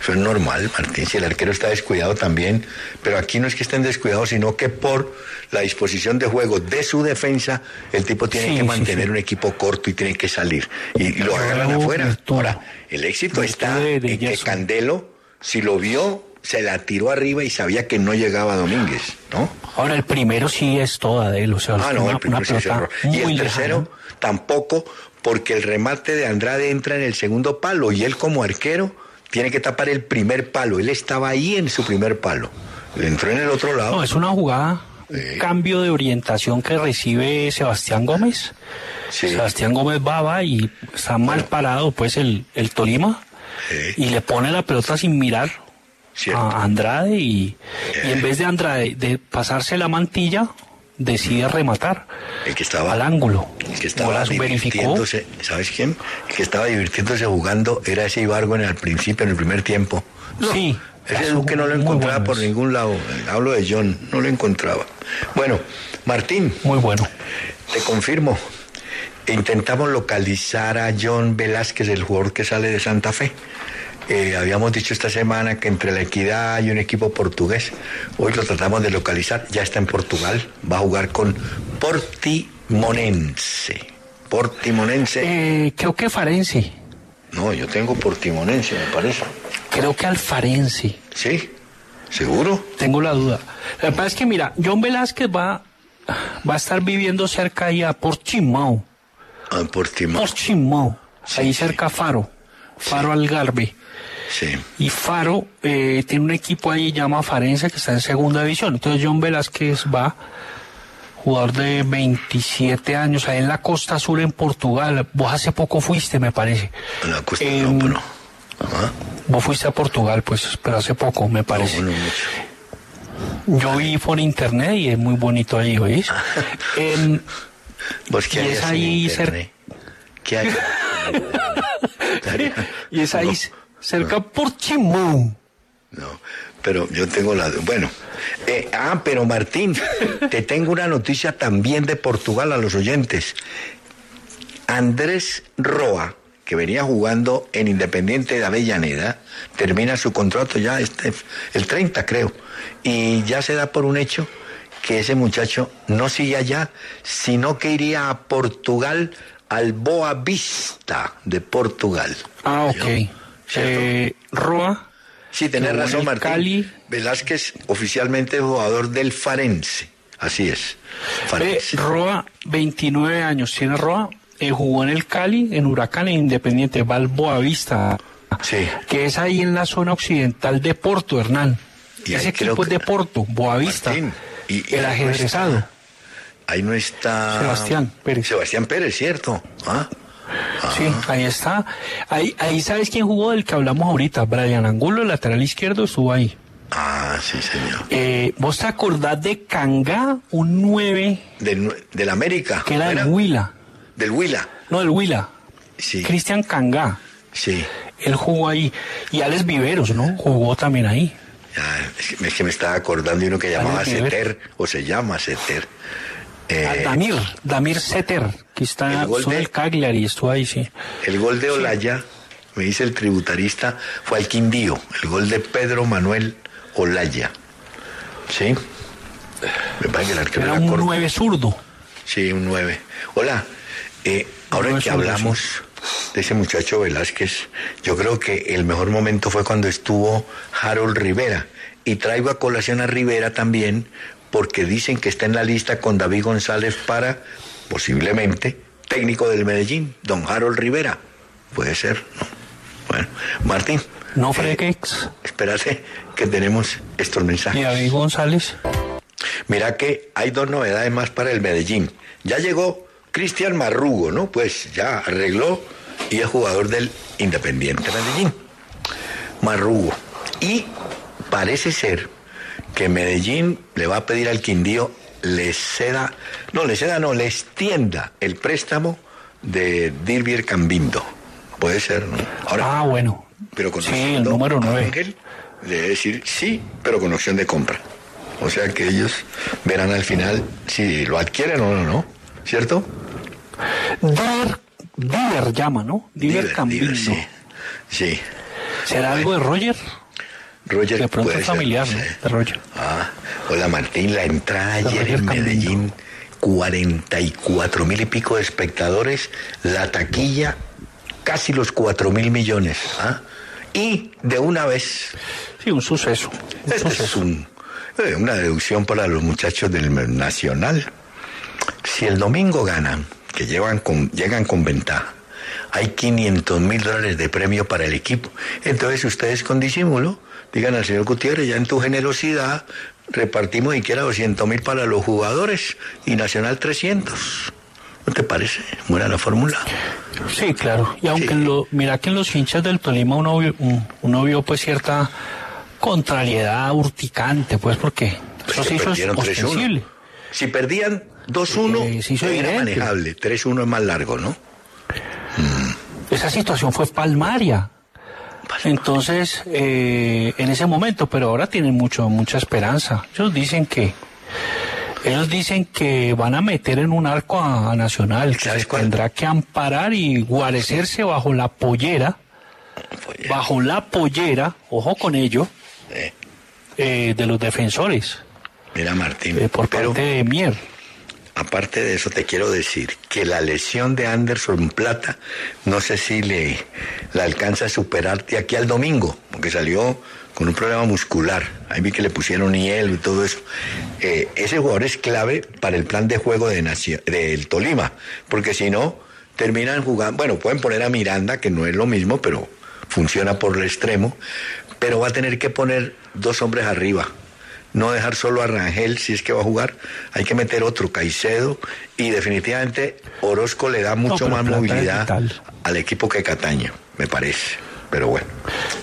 eso es normal, Martín, si el arquero está descuidado también, pero aquí no es que estén descuidados, sino que por la disposición de juego de su defensa, el tipo tiene Sí, que mantener sí. un equipo corto y tiene que salir. Y, y lo agarran afuera. Ahora, el éxito está en que. Candelo, si lo vio, se la tiró arriba y sabía que no llegaba Domínguez, ¿no? Ahora el primero sí es toda de él, o sea, Ah, no, una, el primero sí. Y el tercero tampoco, porque el remate de Andrade entra en el segundo palo y él como arquero tiene que tapar el primer palo. Él estaba ahí en su primer palo. Le entró en el otro lado. No, es una jugada, un cambio de orientación que recibe Sebastián Gómez. Sí. Sebastián Gómez Baba y está mal parado pues el, el Tolima Sí. y le pone la pelota sin mirar Cierto. a Andrade y, y en vez de Andrade de pasarse la mantilla decide rematar El que estaba al ángulo. El que estaba divirtiéndose, ¿sabes quién? El que estaba divirtiéndose jugando era ese Ibargo en el principio, en el primer tiempo. Sí. Ese es Duque no lo encontraba por ningún lado. Hablo de John, no lo encontraba. Bueno, Martín, Muy bueno. te confirmo. Intentamos localizar a John Velázquez, el jugador que sale de Santa Fe. Eh, habíamos dicho esta semana que entre la Equidad y un equipo portugués, hoy lo tratamos de localizar, ya está en Portugal, va a jugar con Portimonense. Portimonense. Eh, creo que Farense. No, yo tengo Portimonense, me parece. Creo que Alfarense. ¿Sí? ¿Seguro? Tengo la duda. Que pasa es que, mira, John Velázquez va, va a estar viviendo cerca ahí a Portimao. Ah, Portimón. Portimao. Sí, ahí sí. cerca a Faro. Faro Algarve. Sí. Y Faro eh, tiene un equipo ahí llama Farense que está en segunda división. Entonces John Velázquez va, jugador de 27 años, ahí en la Costa Azul en Portugal. Vos hace poco fuiste, me parece. A la costa, Em, no, pero. Ajá. Vos fuiste a Portugal, pues, pero hace poco, me parece. No, no mucho. Yo vi por internet y es muy bonito ahí, ¿oís? [LAUGHS] ¿Vos qué Y es en ahí internet? ¿Qué hay? [LAUGHS] [LAUGHS] y es ahí cerca por Chimón. No, pero yo tengo la... Bueno, eh, ah, pero Martín, te tengo una noticia también de Portugal a los oyentes. Andrés Roa, que venía jugando en Independiente de Avellaneda, termina su contrato ya este, el 30 creo, y ya se da por un hecho que ese muchacho no sigue allá, sino que iría a Portugal, al Boa Vista de Portugal. Ah, ok. Eh, Roa. Sí, tenés razón, Martín. Cali. Velázquez, oficialmente jugador del Farense. Así es. Eh, Farense. Roa, 29 años. Tiene Roa. eh, jugó en el Cali, en Huracán e Independiente, Balboa Vista. Sí. Que es ahí en la zona occidental de Porto, Hernán. Y Ese equipo es de Porto, Boavista. Martín, y- el ajedrezado. Ahí no está... Sebastián Pérez. Sebastián Pérez, ¿cierto? ¿Ah? Sí, ahí está. Ahí, ahí sabes quién jugó del que hablamos ahorita. Brian Angulo, el lateral izquierdo, estuvo ahí. Ah, sí, señor. Eh, ¿Vos te acordás de Kanga, un 9 Del, del América. que era ¿no del Huila? Del Huila, No, del Huila. sí. Cristian Kanga. Sí. Él jugó ahí. Y Alex Viveros, ¿no? Jugó también ahí. Es, que, me estaba acordando de uno que llamaba. Ceter, o se llama Ceter. Eh, Ah, Damir, Damir Seter, que está el gol son de- el Cagliari, estuvo ahí, sí. El gol de Olaya, me dice el tributarista, fue al Quindío. El gol de Pedro Manuel Olaya. ¿Sí? Me parece que el arquero Era era un corto. 9 zurdo. Sí, un 9. Hola, eh, ahora No que hablamos de ese muchacho Velázquez, yo creo que el mejor momento fue cuando estuvo Harold Rivera. Y traigo a colación a Rivera también, porque dicen que está en la lista con David González para, posiblemente, técnico del Medellín, don Harold Rivera. Puede ser, ¿no? Bueno, Martín. No eh, freguex. espérate que tenemos estos mensajes. Y David González. Mira que hay dos novedades más para el Medellín. Ya llegó Cristian Marrugo, ¿no? Pues ya arregló y es jugador del Independiente Medellín. Marrugo. Y parece ser que Medellín le va a pedir al Quindío le ceda, no, le ceda, no, le extienda el préstamo de Dirvier Cambindo. Puede ser, ¿no? Ahora, Ah, bueno. pero con Sí, el número 9. Ángel debe decir sí, pero con opción de compra. O sea que ellos verán al final si lo adquieren o no, ¿no? ¿Cierto? Diver, Diver llama, ¿no? Diver Diver, Cambindo. Diver, sí. Sí. ¿Será algo de Roger? Roger De pronto puede es ser, familiar, ¿no? De Roger. Ah, hola Martín, la entrada ayer en. Medellín, 44 mil y pico de espectadores, la taquilla casi los 4 mil millones. ¿ah? Y de una vez Sí, un suceso. Un Este es un- eh, una deducción para los muchachos del Nacional. Si el domingo ganan, que llevan con, llegan con ventaja, hay 500 mil dólares de premio para el equipo. Entonces ustedes con disimulo digan al señor Gutiérrez, ya en tu generosidad repartimos siquiera 200 mil para los jugadores y Nacional 300. ¿No te parece? Buena la fórmula. Sí, claro. Y aunque Sí. en lo, mira que en los hinchas del Tolima uno vio, un- uno vio pues cierta contrariedad urticante, pues porque eso Pues hizo perdieron 3-1. ostensible. Si perdían 2-1, Eh, era manejable. 3-1 es más largo, ¿no? Esa situación fue palmaria. Entonces, eh, en ese momento, pero ahora tienen mucho, mucha esperanza. Ellos dicen que, ellos dicen que van a meter en un arco a, a Nacional, que tendrá que amparar y guarecerse bajo la pollera, bajo la pollera, ojo con ello, eh, eh, de los defensores, Mira, Martín, eh, por pero parte de Mier. Aparte de eso te quiero decir que la lesión de Anderson Plata no sé si le la alcanza a superar de aquí al domingo, porque salió con un problema muscular. Ahí vi que le pusieron hielo y todo eso. Eh, ese jugador es clave para el plan de juego de Nacio- del Tolima, porque si no terminan jugando, bueno, pueden poner a Miranda, que no es lo mismo, pero funciona por el extremo, pero va a tener que poner dos hombres arriba. No dejar solo a Rangel si es que va a jugar, hay que meter otro, Caicedo, y definitivamente Orozco le da mucho más movilidad al equipo que Cataño, me parece. Pero bueno,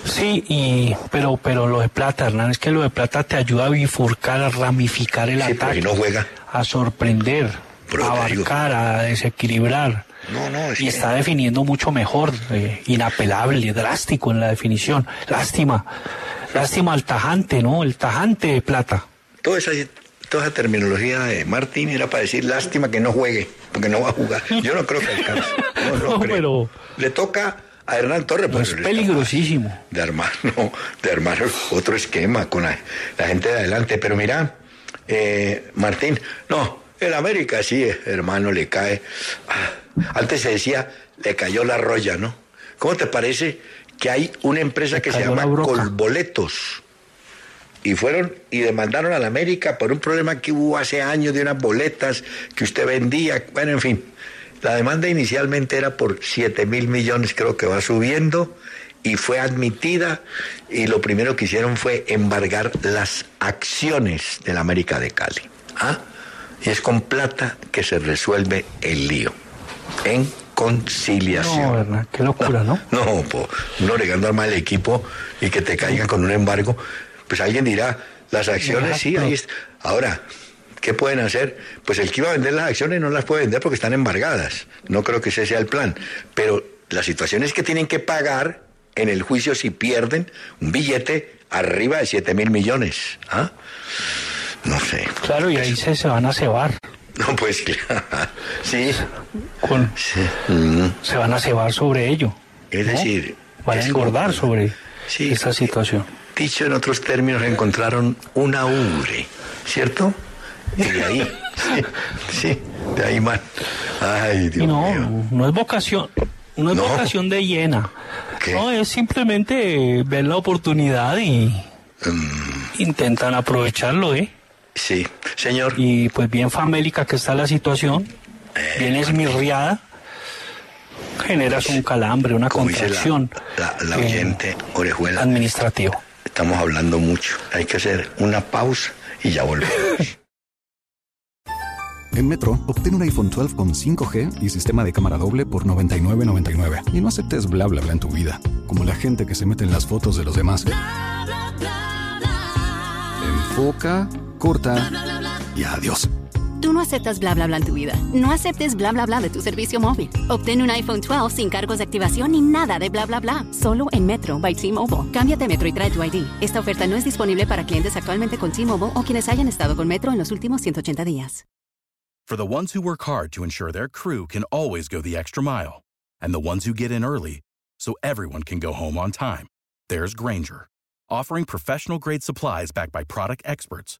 Sí, y, pero, pero lo de plata, Hernán, es que lo de plata te ayuda a bifurcar, a ramificar el Sí, ataque. no juega. A sorprender, a abarcar, a desequilibrar. No, no, es y que- está definiendo mucho mejor, eh, inapelable, drástico en la definición. Lástima, lástima al tajante, ¿no? El tajante de plata. toda esa, toda esa terminología de Martín era para decir lástima que no juegue, porque no va a jugar. Yo no creo que alcance. No, no [LAUGHS] No, creo. pero- Le toca a Hernán Torres. Pues, es peligrosísimo. De armar, no, de armar otro esquema con la, la gente de adelante. Pero mira, eh, Martín, no, el América sí, hermano, le cae. Ah, antes se decía, le cayó la roya, ¿no? ¿Cómo te parece que hay una empresa que se llama. Colboletos? y fueron y demandaron a la América por un problema que hubo hace años de unas boletas que usted vendía. Bueno, en fin, la demanda inicialmente era por 7 mil millones, creo que va subiendo y fue admitida y lo primero que hicieron fue embargar las acciones de la América de Cali. ¿Ah? Y es con plata que se resuelve el lío. En conciliación. No, qué locura, ¿no? No, [LAUGHS] no po, uno regando al equipo y que te caigan con un embargo. Pues alguien dirá, las acciones sí, ahí está. Ahora, ¿qué pueden hacer? Pues el que iba a vender las acciones no las puede vender porque están embargadas. No creo que ese sea el plan. Pero la situación es que tienen que pagar en el juicio si pierden un billete arriba de 7 mil millones. ¿Ah? No sé. Claro, y ahí se, se van a cebar. [LAUGHS] No, pues sí. Con, sí. Mm. Se van a cebar sobre ello. Es ¿no? decir, Van a engordar como- sobre Sí. esa situación. Dicho en otros términos, encontraron una ubre, ¿cierto? Y de ahí, sí, [LAUGHS] sí, de ahí más. Ay, Dios Y no, mío. no es vocación, no es No. vocación de llena. ¿Qué? No, es simplemente ver la oportunidad y Mm. intentan aprovecharlo, ¿eh? Sí, señor. Y pues bien famélica que está la situación, Eh, bien esmirriada, generas un calambre, una la, contracción la, la eh, oyente Orejuela, administrativa. estamos hablando mucho. Hay que hacer una pausa y ya volvemos. [LAUGHS] En Metro, obtén un iPhone 12 con 5G y sistema de cámara doble por $99.99. Y no aceptes bla bla bla en tu vida, como la gente que se mete en las fotos de los demás. Enfoca, corta y adiós. Tú no aceptas bla bla bla en tu vida. No aceptes bla bla bla de tu servicio móvil. Obtén un iPhone 12 sin cargos de activación ni nada de bla bla bla. Solo en Metro by T-Mobile. Cámbiate a Metro y trae tu ID. Esta oferta no es disponible para clientes actualmente con T-Mobile o quienes hayan estado con Metro en los últimos 180 días. For the ones who work hard to ensure their crew can always go the extra mile, and the ones who get in early so everyone can go home on time, there's Granger, offering professional grade supplies backed by product experts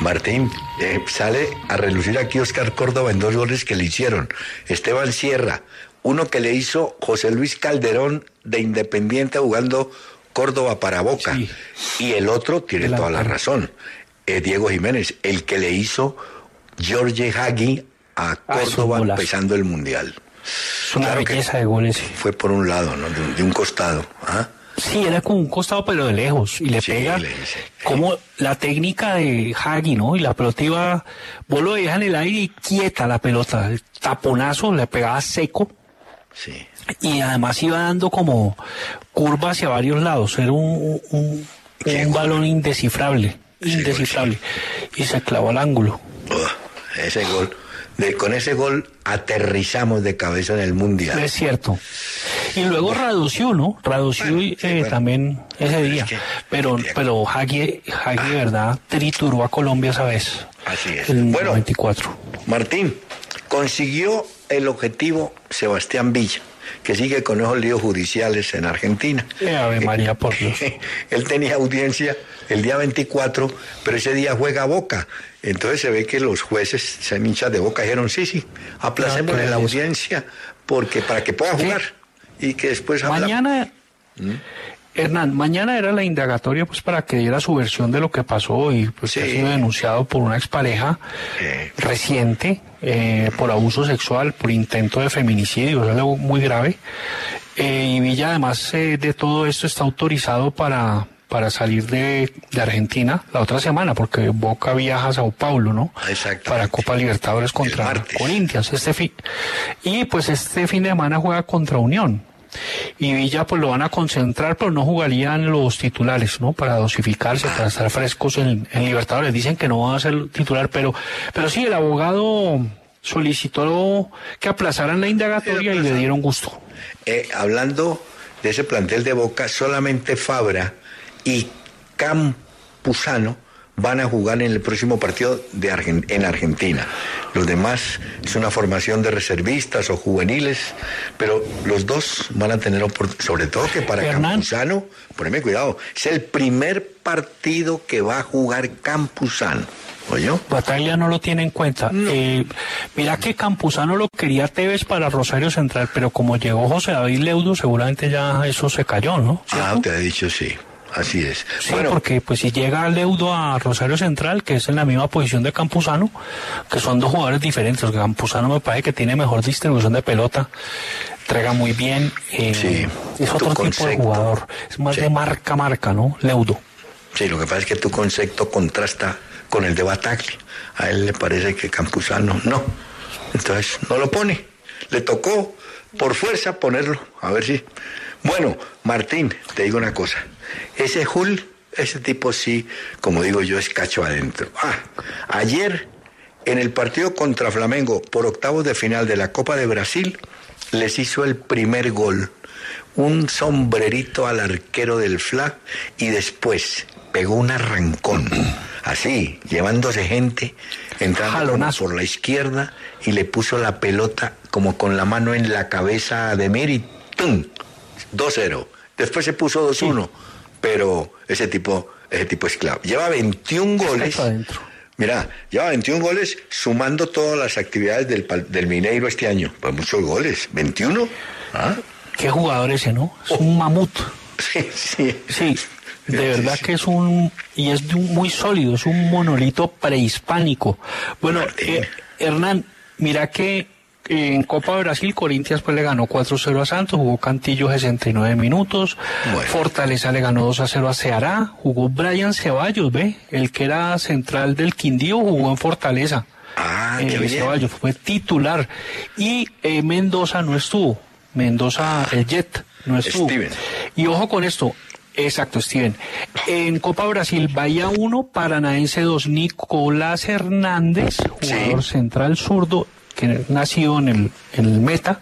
Martín. eh, sale a relucir aquí Oscar Córdoba en dos goles que le hicieron. Esteban Sierra, uno que le hizo José Luis Calderón de Independiente jugando Córdoba para Boca. Sí. Y el otro tiene toda la razón. eh, Diego Jiménez, el que le hizo Jorge Hagi a Ah, Córdoba golazo. empezando el Mundial. Es una Claro que- belleza de goles. Fue por un lado, ¿no? De un, de un costado. ¿ah? Sí, era como un costado pero de lejos y le Sí, pega le como la técnica de Hagi, ¿no? Y la pelota iba, vos lo dejas en el aire y quieta la pelota, el taponazo le pegaba seco Sí. y además iba dando como curva hacia varios lados, era un, un, balón indescifrable, indescifrable y se clavó al ángulo. Oh, ese gol. De, con ese gol aterrizamos de cabeza en el Mundial. Es cierto. Y luego Radució, ¿no? Radució Bueno, sí, eh, bueno. también ese Es día. que- pero que- pero Hagi, Hagi, de verdad, trituró a Colombia esa vez. Así es. El Bueno. 24. Martín, consiguió el objetivo Sebastián Villa, que sigue con esos líos judiciales en Argentina. Eh, Ave María, por [LAUGHS] Dios. Él tenía audiencia el día 24, pero ese día juega Boca. Entonces se ve que los jueces, se hinchas de Boca, dijeron, sí, sí, aplacemos la audiencia porque para que pueda Sí. jugar y que después habla- Mañana, ¿Mm? Hernán, mañana era la indagatoria pues para que diera su versión de lo que pasó y pues que ha sido denunciado por una expareja Eh. reciente eh, por abuso sexual, por intento de feminicidio, es algo muy grave. Eh, y Villa además eh, de todo esto está autorizado para para salir de, de Argentina la otra semana, porque Boca viaja a Sao Paulo, ¿no? Exactamente. Para Copa Libertadores contra. Corinthians este fin. Y pues este fin de semana juega contra Unión. Y Villa pues lo van a concentrar, pero no jugarían los titulares, ¿no? Para dosificarse, para estar frescos en, en Libertadores. Dicen que no va a ser titular, pero, pero sí, el abogado solicitó que aplazaran la indagatoria y le dieron gusto. Eh, hablando de ese plantel de Boca, solamente Fabra y Campuzano van a jugar en el próximo partido de Argen- en Argentina. Los demás es una formación de reservistas o juveniles, pero los dos van a tener oportunidad, sobre todo que para Hernán. Campuzano, poneme cuidado, es el primer partido que va a jugar Campuzano. ¿Oye? Batalla no lo tiene en cuenta. Eh, mira que Campuzano lo quería Tevez para Rosario Central, pero como llegó José David Leudo, seguramente ya eso se cayó, ¿no? Ah, te he dicho sí. Así es. Sí, porque pues si llega Leudo a Rosario Central, que es en la misma posición de Campuzano, que son dos jugadores diferentes. Campuzano me parece que tiene mejor distribución de pelota, entrega muy bien. Eh, Sí, es otro tipo de jugador. Es más Sí. de marca marca, ¿no? Leudo. Sí, lo que pasa es que tu concepto contrasta con el de Bataglia. A él le parece que Campuzano no. Entonces no lo pone. Le tocó por fuerza ponerlo. A ver si. Bueno, Martín, te digo una cosa. Ese Jul, ese tipo sí, como digo yo, es cacho adentro. Ah, ayer en el partido contra Flamengo por octavos de final de la Copa de Brasil, les hizo el primer gol. Un sombrerito al arquero del FLA y después pegó un arrancón. Así, llevándose gente, entrando por la izquierda y le puso la pelota como con la mano en la cabeza a Demir y ¡tum! 2-0. Después se puso 2-1. Pero ese tipo, ese tipo es clave. Lleva 21 goles. Mira, lleva 21 goles sumando todas las actividades del, del Mineiro este año. Pues muchos goles. ¿21? ¿Ah? Qué jugador ese, ¿no? Es un mamut. Sí, sí. Sí, de verdad que es un, y es de un- muy sólido, es un monolito prehispánico. Bueno, eh, Hernán, mira que en Copa Brasil Corinthians pues le ganó 4-0 a Santos, jugó Cantillo 69 minutos, Bueno. Fortaleza le ganó 2-0 a Ceará, jugó Brian Ceballos, ve, el que era central del Quindío jugó en Fortaleza. Ah, Eh, qué. Ceballos fue titular y eh, Mendoza no estuvo. Mendoza, el Jet, no estuvo. Steven. Y ojo con esto. Exacto, Steven. En Copa Brasil, Bahía 1, Paranaense 2, Nicolás Hernández, jugador Sí. central zurdo, que nació en el, el Meta,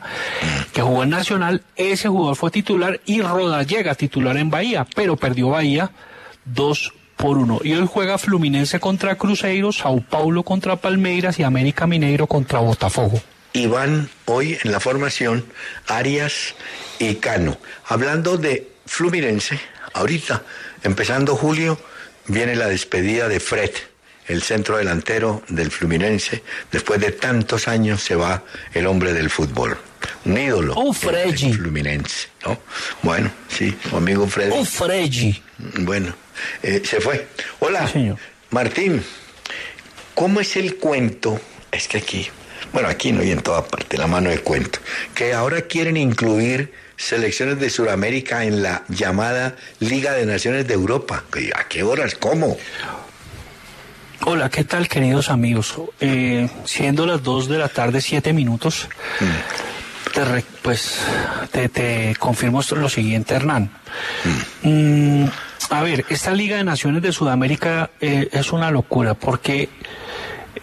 que jugó en Nacional. Ese jugador fue titular y Rodallega, titular en Bahía, pero perdió Bahía 2 por 1. Y hoy juega Fluminense contra Cruzeiro, Sao Paulo contra Palmeiras y América Mineiro contra Botafogo. Y van hoy en la formación Arias y Cano. Hablando de Fluminense, ahorita, empezando julio, viene la despedida de Fred, el centro delantero del Fluminense. Después de tantos años se va el hombre del fútbol. Un ídolo. Del- Freddy. Fluminense, ¿no? Bueno, sí, su amigo Fred. ¡Oh, Freggi! Bueno, eh, se fue. Hola, Sí, señor. Martín. ¿Cómo es el cuento? Es que aquí, bueno, aquí no y en toda parte, la mano de cuento, que ahora quieren incluir selecciones de Sudamérica en la llamada Liga de Naciones de Europa. ¿A qué horas? ¿Cómo? Hola, ¿qué tal, queridos amigos? Eh, siendo las 2 de la tarde, 7 minutos, te re- pues te, te confirmo esto- lo siguiente, Hernán. Mm, a ver, esta Liga de Naciones de Sudamérica eh, es una locura porque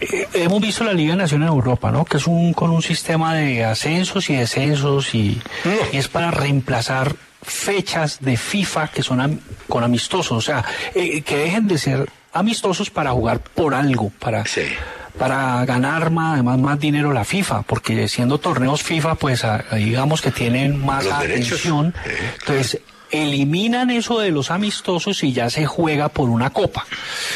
eh, hemos visto la Liga de Naciones de Europa, ¿no? Que es un con un sistema de ascensos y descensos y, y es para reemplazar fechas de FIFA que son am- con amistosos, o sea, eh, que dejen de ser amistosos para jugar por algo, para Sí. para ganar más, además más dinero la FIFA, porque siendo torneos FIFA, pues a- digamos que tienen más Los atención. Claro. Entonces, eliminan eso de los amistosos y ya se juega por una copa.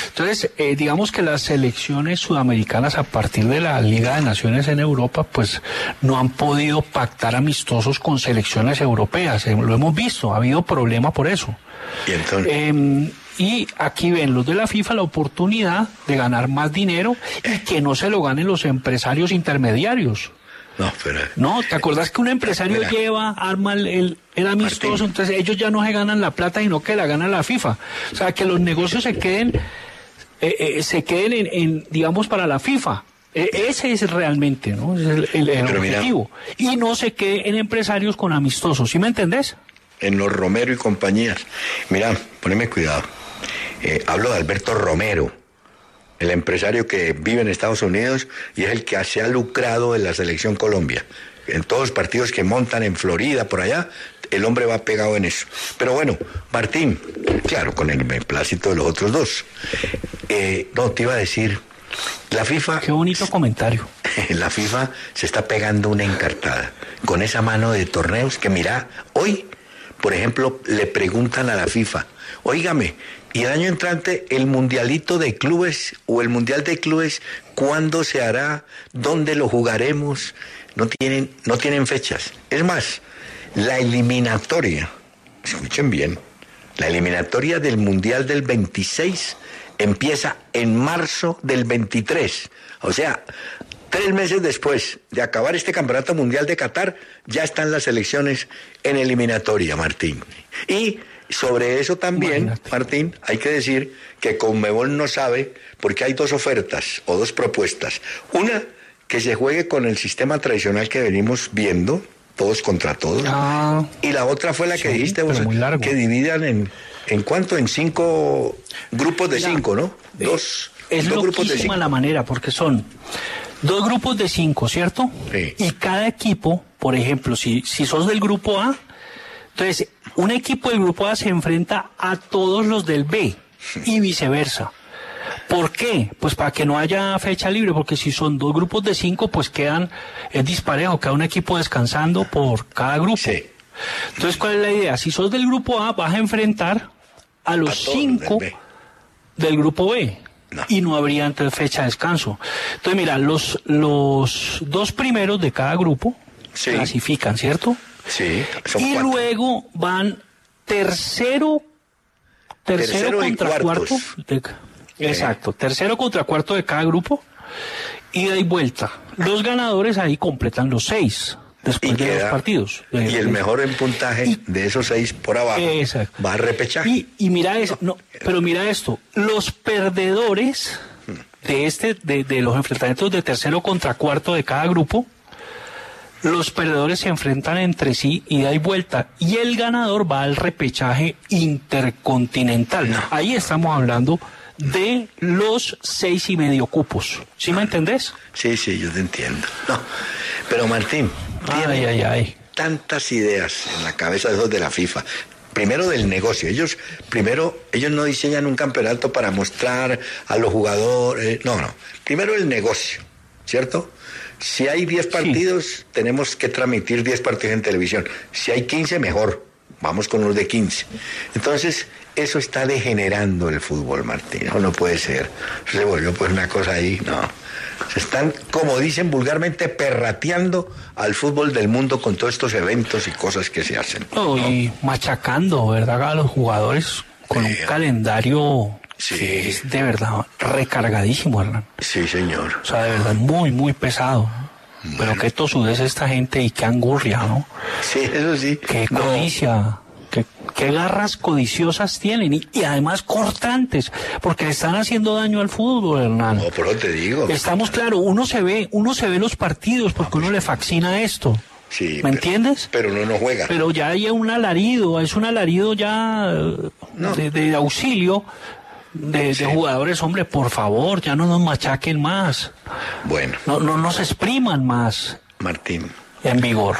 Entonces, eh, digamos que las selecciones sudamericanas a partir de la Liga de Naciones en Europa, pues no han podido pactar amistosos con selecciones europeas. Eh, Lo hemos visto, ha habido problema por eso. Y entonces, Eh, y aquí ven los de la FIFA la oportunidad de ganar más dinero y que no se lo ganen los empresarios intermediarios. no, pero... No, ¿te acordás que un empresario Mira. lleva, arma el, el, el amistoso, Martín. entonces ellos ya no se ganan la plata, sino que la gana la FIFA? O sea, que los negocios se queden, eh, eh, se queden en, en, digamos, para la FIFA. E- ese es realmente, ¿no? Ese es el, mira. objetivo. Y no se quede en empresarios con amistosos, ¿sí me entendés? en los Romero y compañías. Mira, poneme cuidado. Eh, hablo de Alberto Romero, el empresario que vive en Estados Unidos y es el que se ha lucrado en la selección Colombia. En todos los partidos que montan en Florida, por allá, el hombre va pegado en eso. Pero bueno, Martín, claro, con el beneplácito de los otros dos. Eh, no, te iba a decir, la FIFA Qué bonito comentario. [LAUGHS] la FIFA se está pegando una encartada con esa mano de torneos que mira, hoy, por ejemplo, le preguntan a la FIFA, oígame, y el año entrante el mundialito de clubes o el mundial de clubes, ¿cuándo se hará? ¿Dónde lo jugaremos? No tienen, no tienen fechas. Es más, la eliminatoria, escuchen bien, La eliminatoria del Mundial del 26 empieza en marzo del 23. O sea, tres meses después de acabar este Campeonato Mundial de Qatar, ya están las elecciones en eliminatoria, Martín. Y sobre eso también, Martín, hay que decir que Conmebol no sabe porque hay dos ofertas o dos propuestas. Una, que se juegue con el sistema tradicional que venimos viendo, todos contra todos. Ah. y la otra fue la que Sí, dijiste vos, muy largo. que dividan en, ¿en cuánto? En cinco grupos de Mira, cinco, ¿no? Dos, Es dos grupos de cinco. la manera, porque son dos grupos de cinco, ¿cierto? Sí. Y cada equipo, por ejemplo, si, si sos del grupo A, entonces un equipo del grupo A se enfrenta a todos los del B y viceversa. ¿Por qué? Pues para que no haya fecha libre, porque si son dos grupos de cinco, pues quedan, es disparejo, cada un equipo descansando por cada grupo. Sí. Entonces, ¿cuál es la idea? Si sos del grupo A, vas a enfrentar a los A cinco del grupo B. No. Y no habría entonces fecha de descanso. Entonces, mira, los, los dos primeros de cada grupo Sí. clasifican, ¿cierto? Sí, son y cuatro. luego van tercero, tercero, Tercero y contra cuarto. de- exacto, tercero contra cuarto de cada grupo. Ida y vuelta. Los ganadores ahí completan los seis después Y de los partidos. Y el mejor en puntaje Y- de esos seis por abajo Exacto. va a repechaje. Y, y mira eso, no, pero mira esto, los perdedores de este, de, de los enfrentamientos de tercero contra cuarto de cada grupo, los perdedores se enfrentan entre sí ida y vuelta y el ganador va al repechaje intercontinental. Ahí estamos hablando de los seis y medio cupos. ¿Sí me entendés? Sí, sí, yo te entiendo. No, pero Martín, Ay, tiene ay, ay. tantas ideas en la cabeza de esos de la FIFA. Primero del negocio. Ellos, primero, ellos no diseñan un campeonato para mostrar a los jugadores. No, no. Primero el negocio, ¿cierto? Si hay 10 partidos, tenemos que transmitir 10 partidos en televisión. Si hay 15, mejor. Vamos con los de 15. Entonces, eso está degenerando el fútbol, Martín. No, no puede ser. Se volvió pues una cosa ahí, no. Se están, como dicen vulgarmente, perrateando al fútbol del mundo con todos estos eventos y cosas que se hacen. No, y machacando, ¿verdad? A los jugadores con un calendario Sí. que es de verdad recargadísimo, Hernán. Sí, señor. O sea, de verdad muy, muy pesado. Pero qué tosudez esta gente y qué angurria, ¿no? Sí, eso sí. Qué No, codicia, qué, qué garras codiciosas tienen y, y además cortantes, porque le están haciendo daño al fútbol, Hernán. no, pero te digo. Estamos claro, uno se ve, uno se ve los partidos porque uno le fascina esto. Sí, ¿Me pero- entiendes? Pero no nos juega. Pero ya hay un alarido, es un alarido ya No. de, de auxilio de, de jugadores, hombre, por favor, ya no nos machaquen más, Bueno, no, no nos expriman más Martín. en vigor.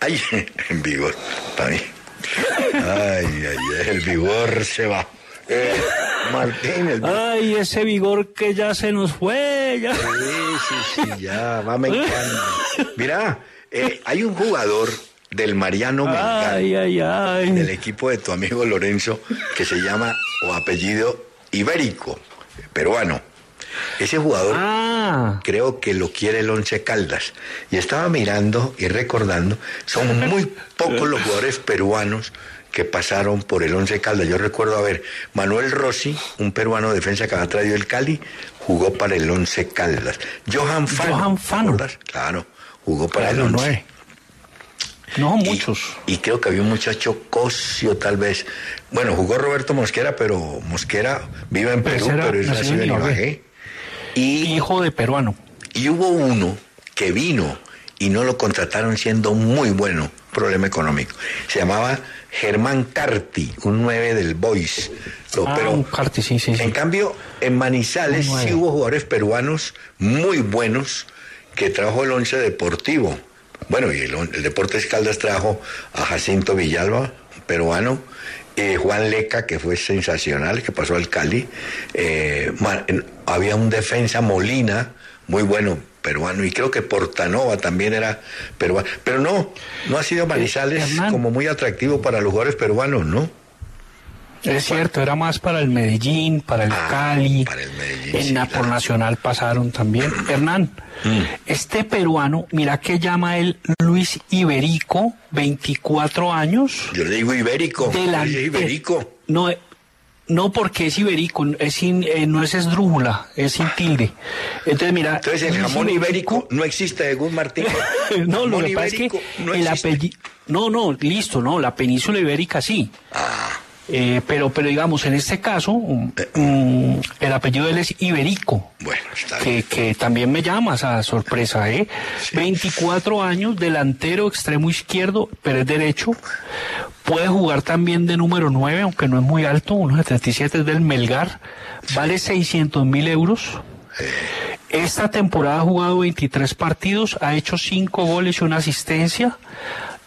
Ay, [LAUGHS] en vigor, para mí. Ay, ay, ay, el vigor se va. Eh, Martín, el vigor. Ay, ese vigor que ya se nos fue, ya. Sí, sí, sí, ya, va mengando. Mira, eh, hay un jugador del Mariano Melgar, Ay, ay, del ay. equipo de tu amigo Lorenzo, que se llama o apellido Ibérico, peruano. Ese jugador Ah, creo que lo quiere el Once Caldas. Y estaba mirando y recordando, son muy pocos los jugadores peruanos que pasaron por el Once Caldas. Yo recuerdo, a ver, Manuel Rossi, un peruano de defensa que había traído el Cali, jugó para el Once Caldas. Johan Fano. Johan Fano. ¿recuerdas? Claro, jugó para claro, el Once. No, muchos. Y, creo que había un muchacho Cosio, tal vez. Bueno, jugó Roberto Mosquera, pero Mosquera vive en Perú, pero es nacido en Ibagué. Y Hijo de peruano. y hubo uno que vino y no lo contrataron siendo muy bueno, problema económico. Se llamaba Germán Carti, un 9 del Boys. Lo- Ah, pero un Carti, sí, sí, sí. en cambio, en Manizales sí hubo jugadores peruanos muy buenos que trajo el once deportivo. Bueno, y el, el Deportes Caldas trajo a Jacinto Villalba, peruano, eh, Juan Leca, que fue sensacional, que pasó al Cali. eh, había un defensa Molina, muy bueno, peruano, y creo que Portanova también era peruano. Pero no, no ha sido Manizales Hernán. como muy atractivo para los jugadores peruanos, ¿no? Es cierto, era más para el Medellín, para el Ah, Cali. para el Medellín, En sí, la por Nacional pasaron también. Hernán, Mm. este peruano, mira que llama él Luis Iberico, 24 años. Yo le digo yo le Delante- digo ibérico. No, eh, no porque es ibérico, es sin, eh, no es esdrújula, es sin tilde. Entonces, mira. Entonces, el jamón ibérico no existe, según Martín. [LAUGHS] no, lo que pasa es que no el apellido. No, no, listo, no, la península ibérica sí. Ah, Eh, pero, pero digamos, en este caso, el apellido de él es Iberico. bueno, está Que, bien. que también me llama esa sorpresa, ¿eh? 24 años, delantero, extremo izquierdo, pero es derecho. Puede jugar también de número 9, aunque no es muy alto, 1,77 es del Melgar. Vale 600 mil euros. Esta temporada ha jugado 23 partidos, ha hecho 5 goles y una asistencia.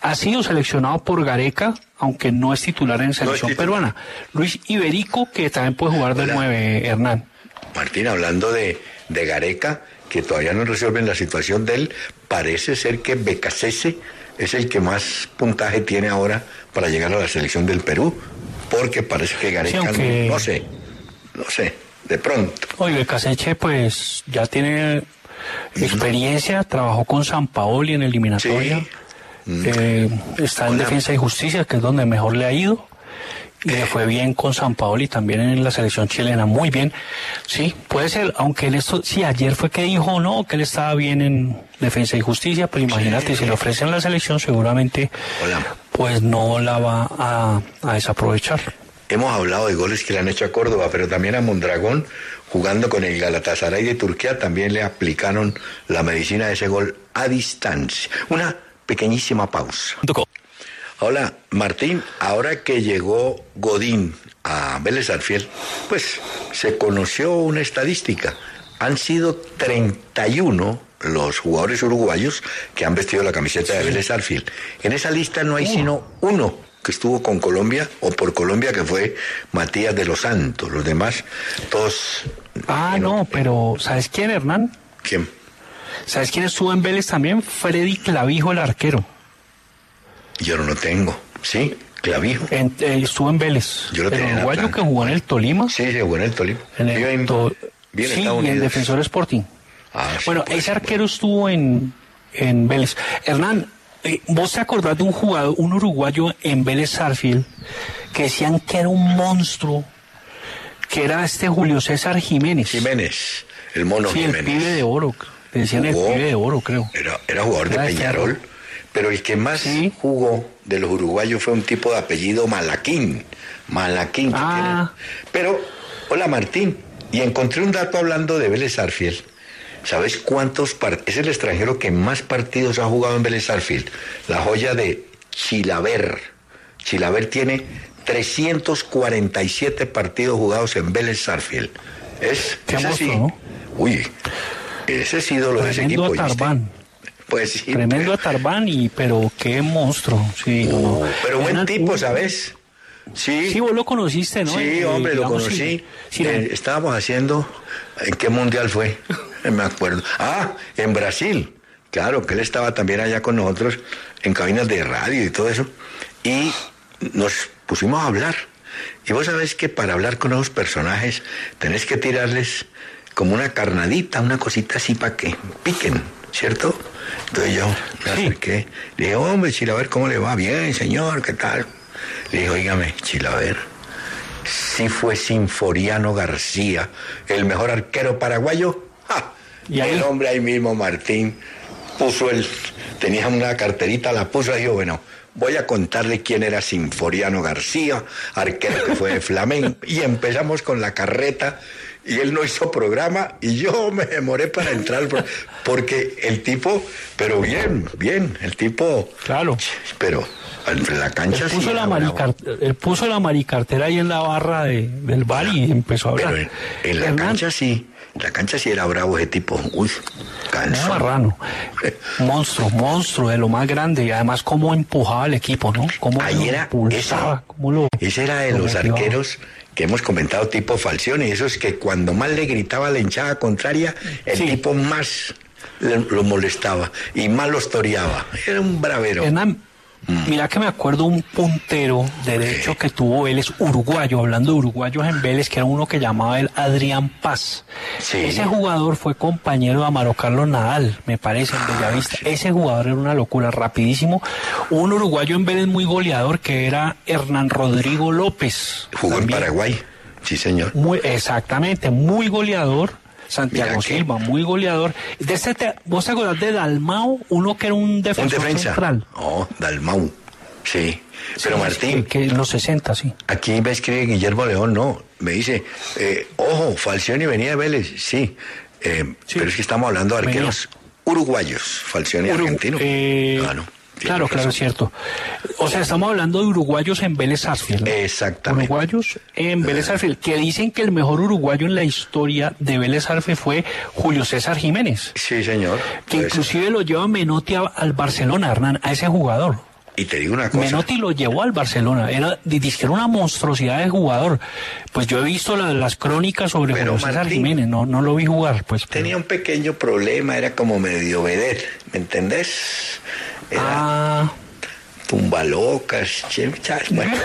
Ha sido seleccionado por Gareca, aunque no es titular en selección peruana. Luis Iberico, que también puede jugar de. 9, Hernán. Martín, hablando de, de Gareca, que todavía no resuelven la situación de él, parece ser que Becasese es el que más puntaje tiene ahora para llegar a la selección del Perú, porque parece que Gareca, Sí, aunque- no, no sé, no sé, de pronto. Oye, Caseche pues ya tiene experiencia, trabajó con San Paoli en eliminatoria, Sí. Eh, está en Hola. Defensa y Justicia, que es donde mejor le ha ido, y le fue bien con San Paoli también en la selección chilena, muy bien. Sí, puede ser, aunque él esto, sí, ayer fue que dijo no, que él estaba bien en Defensa y Justicia, pero imagínate, si le ofrecen la selección seguramente Hola. pues no la va a, a desaprovechar. Hemos hablado de goles que le han hecho a Córdoba, pero también a Mondragón, jugando con el Galatasaray de Turquía, también le aplicaron la medicina de ese gol a distancia. Una pequeñísima pausa. Hola, Martín, ahora que llegó Godín a Vélez Arfiel, pues se conoció una estadística. Han sido 31 los jugadores uruguayos que han vestido la camiseta de Vélez Arfiel. En esa lista no hay sino uno que estuvo con Colombia o por Colombia, que fue Matías de los Santos. Los demás, todos... Ah, no, pero ¿sabes quién, Hernán? ¿Quién? ¿Sabes quién estuvo en Vélez también? Freddy Clavijo, el arquero. Yo no lo tengo. ¿Sí? Clavijo. En- eh, estuvo en Vélez. Yo lo el en uruguayo que jugó en el Tolima. Sí, se jugó en el Tolima. En el en- To- sí, en Unidos. Defensor Sporting. Ah, sí, bueno, pues, ese arquero estuvo en, en Vélez. Hernán, eh, ¿vos te acordás de un jugador, un uruguayo en Vélez Sarfield, que decían que era un monstruo, que era este Julio César Jiménez? Jiménez, el mono Sí, el pibe de oro. Le decían el Jugó. pibe de oro, creo. Era, era jugador de Era de Peñarol, pero el que más Sí. jugó de los uruguayos fue un tipo de apellido Malaquín. Malaquín. Ah. Pero, hola Martín, y encontré un dato hablando de Vélez Arfiel. ¿Sabes cuántos partidos? Es el extranjero que más partidos ha jugado en Vélez Arfiel. La joya de Chilaver. Chilaver tiene 347 partidos jugados en Vélez Arfiel. Es, Qué ese monstruo, sí. ¿no? Uy, ese es ídolo de ese equipo. ¿oíste? Atarbán. Pues sí. Tremendo Atarbán, y, pero qué monstruo. Sí, no, no. Uh, pero buen tipo, ¿sabes? Sí. Sí, vos lo conociste, ¿no? Sí, Eh, hombre, lo conocí. sí, Eh, estábamos haciendo, ¿en qué mundial fue? [LAUGHS] Me acuerdo. Ah, en Brasil. Claro, que él estaba también allá con nosotros en cabinas de radio y todo eso. Y nos pusimos a hablar. Y vos sabés que para hablar con esos personajes tenés que tirarles como una carnadita, una cosita así para que piquen, ¿cierto? Entonces yo me acerqué, le dije, hombre, Chilaver, ¿cómo le va? Bien, señor, ¿qué tal? Le dije, oígame, Chilaver, sí fue Sinforiano García, el mejor arquero paraguayo. ¡Ja! ¿Y ahí? El hombre ahí mismo, Martín, puso el, tenía una carterita, la puso y dijo, bueno, voy a contarle quién era Sinforiano García, arquero que fue de Flamengo. Y empezamos con la carreta y él no hizo programa y yo [LAUGHS] me demoré para entrar por- porque el tipo, pero bien, bien, el tipo, Claro. pero en la cancha Él sí puso, la maricar- él puso la maricartera ahí en la barra de- del bar y empezó a Pero hablar. en, en la Hernán, cancha sí, en la cancha sí era bravo ese tipo. Uy, cansón. marrano. Monstruo, monstruo de lo más grande. Y además cómo empujaba al equipo, ¿no? Cómo Ahí lo era impulsaba, cómo lo... ese era de lo los motivaba. arqueros que hemos comentado tipo Falcione, esos que cuando más le gritaba a la hinchada contraria, el Sí. tipo más lo molestaba y más los toreaba. Era un bravero. Hernán, Mira que me acuerdo un puntero derecho que tuvo Vélez, uruguayo, hablando de uruguayos en Vélez, que era uno que llamaba el Adrián Paz. Sí. Ese jugador fue compañero de Amaro Carlos Nadal, me parece, en Bellavista. Ese jugador era una locura, rapidísimo. Un uruguayo en Vélez muy goleador que era Hernán Rodrigo López. Jugó en Paraguay. Sí, señor. Muy, exactamente, muy goleador. Santiago Silva, muy goleador. De este te- ¿Vos te acordás de Dalmau? Uno que era un Un defensor defensa. central. Oh, Dalmau. Sí. Pero Sí, Martín, Que, que en los 60, sí. aquí me escribe Guillermo León, no. Me dice, eh, ojo, Falcioni venía de Vélez. Sí. Eh, Sí. Pero es que estamos hablando de Venía. arqueros uruguayos. Falcioni Uru- argentino. eh, Ah, no. Claro, claro, es cierto. O sea, estamos hablando de uruguayos en Vélez Sarsfield. ¿no? Exactamente. Uruguayos en Vélez Sarsfield, que dicen que el mejor uruguayo en la historia de Vélez Sarsfield fue Julio César Jiménez, Sí, señor. que inclusive lo lleva Menotti al Barcelona, Hernán, a ese jugador. y te digo una cosa. Menotti lo llevó al Barcelona, era, dice que era una monstruosidad de jugador. Pues yo he visto la- las crónicas sobre Pero, Julio César Martín, Jiménez, no, no lo vi jugar, pues. pero- Tenía un pequeño problema, era como medio vedette, ¿me entendés? Era Ah, tumba locas, che, muchachos, bueno,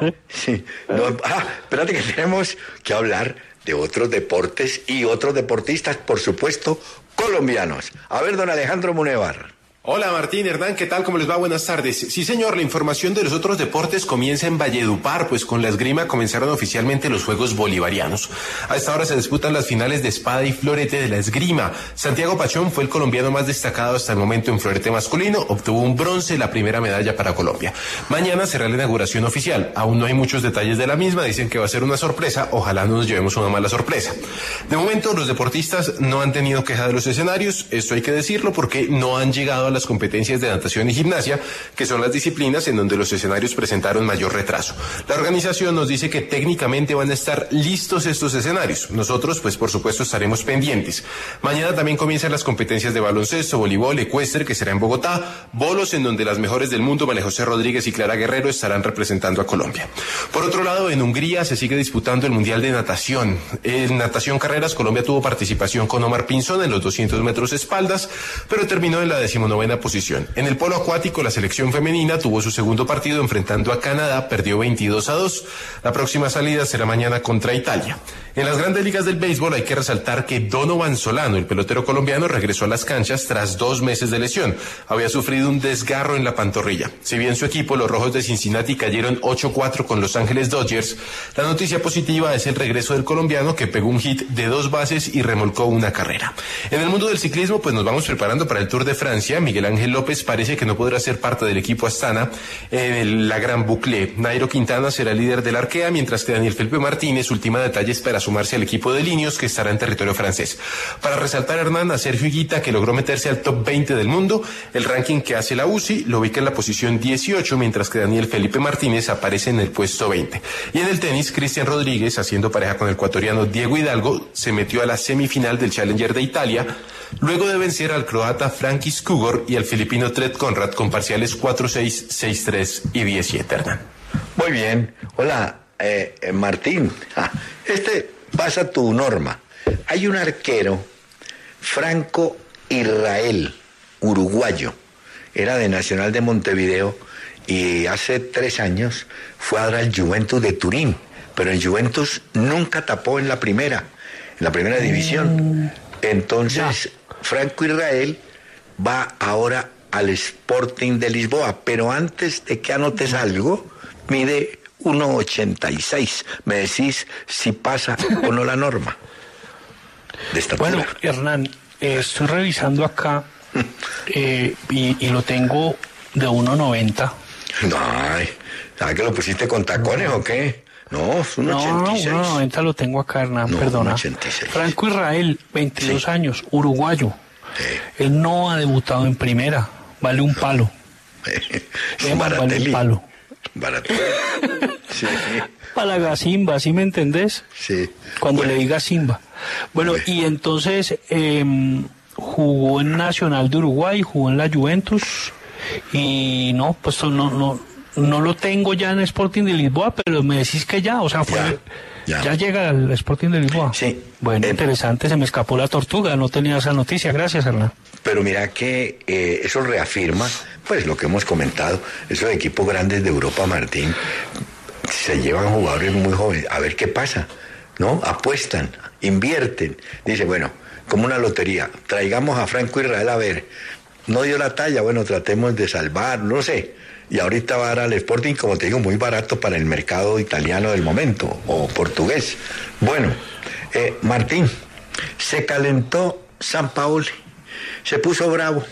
bueno, [LAUGHS] sí. No, ah, espérate que tenemos que hablar de otros deportes y otros deportistas, por supuesto, colombianos. A ver, don Alejandro Munevar. Hola Martín, Hernán, ¿qué tal? ¿Cómo les va? Buenas tardes. Sí señor, la información de los otros deportes comienza en Valledupar, pues con la esgrima comenzaron oficialmente los Juegos Bolivarianos. A esta hora se disputan las finales de espada y florete de la esgrima. Santiago Pachón fue el colombiano más destacado hasta el momento en florete masculino, obtuvo un bronce, la primera medalla para Colombia. Mañana será la inauguración oficial, aún no hay muchos detalles de la misma, dicen que va a ser una sorpresa, ojalá no nos llevemos una mala sorpresa. De momento los deportistas no han tenido queja de los escenarios, esto hay que decirlo porque no han llegado a las competencias de natación y gimnasia, que son las disciplinas en donde los escenarios presentaron mayor retraso. La organización nos dice que técnicamente van a estar listos estos escenarios. Nosotros, pues por supuesto, estaremos pendientes. Mañana también comienzan las competencias de baloncesto, voleibol, ecuestre, que será en Bogotá, bolos en donde las mejores del mundo, María José Rodríguez y Clara Guerrero, estarán representando a Colombia. Por otro lado, en Hungría se sigue disputando el Mundial de Natación. En natación carreras, Colombia tuvo participación con Omar Pinzón en los 200 metros espaldas, pero terminó en la decimonovena posición. En el polo acuático, la selección femenina tuvo su segundo partido enfrentando a Canadá, perdió 22 a 2. La próxima salida será mañana contra Italia. En las grandes ligas del béisbol hay que resaltar que Donovan Solano, el pelotero colombiano, regresó a las canchas tras dos meses de lesión. Había sufrido un desgarro en la pantorrilla. Si bien su equipo, los Rojos de Cincinnati, cayeron 8-4 con Los Ángeles Dodgers, la noticia positiva es el regreso del colombiano que pegó un hit de dos bases y remolcó una carrera. En el mundo del ciclismo, pues nos vamos preparando para el Tour de Francia. Miguel Ángel López parece que no podrá ser parte del equipo Astana en la Gran Boucle. Nairo Quintana será líder del Arkea, mientras que Daniel Felipe Martínez ultima detalles para sumarse al equipo de Linios que estará en territorio francés. Para resaltar, Hernán, a Sergio Higuita, que logró meterse al top 20 del mundo, el ranking que hace la UCI lo ubica en la posición 18, mientras que Daniel Felipe Martínez aparece en el puesto 20. Y en el tenis, Cristian Rodríguez, haciendo pareja con el ecuatoriano Diego Hidalgo, se metió a la semifinal del Challenger de Italia, luego de vencer al croata Frankis Kugor y al filipino Tred Conrad con parciales 4-6, 6-3 y 10-7, Hernán. Muy bien. Hola, eh, eh, Martín. Ah, este pasa tu norma. Hay un arquero, Franco Israel, uruguayo. Era de Nacional de Montevideo y hace tres años fue a dar al Juventus de Turín. Pero el Juventus nunca tapó en la primera, en la primera división. Entonces, Franco Israel va ahora al Sporting de Lisboa, pero antes de que anotes algo, mide 1,86. Me decís si pasa o no la norma. De estatura. Bueno, Hernán, eh, estoy revisando acá eh, y, y lo tengo de 1.90. No, ay, ¿sabes que lo pusiste con tacones o qué? No, es un No, 86. 1.90 lo tengo acá, Hernán, No, perdona. 1.86. Franco Israel, 22 Sí. años, uruguayo. Sí. Él no ha debutado en primera, vale un palo. [LAUGHS] Vale un palo. Baratelli. [LAUGHS] Sí, Para la Simba, ¿sí me entendés? sí. Cuando Bueno, le diga Simba. Bueno, Bueno. y entonces em, jugó en Nacional de Uruguay, jugó en la Juventus y no, pues no, no, no lo tengo ya en Sporting de Lisboa, pero me decís que ya, o sea, fue, Ya. Ya. llega el Sporting de Lisboa. Sí. Bueno, Eh, interesante, se me escapó la tortuga, no tenía esa noticia. Gracias, Hernán. Pero mira que eh, eso reafirma, pues lo que hemos comentado, esos equipos grandes de Europa, Martín, se llevan jugadores muy jóvenes. A ver qué pasa, ¿no? Apuestan, invierten. Dice, bueno, como una lotería, traigamos a Franco Israel a ver. No dio la talla, bueno, tratemos de salvar, no sé. Y ahorita va a dar al Sporting, como te digo, muy barato para el mercado italiano del momento, o portugués. Bueno, eh, Martín, se calentó San Paoli, se puso bravo,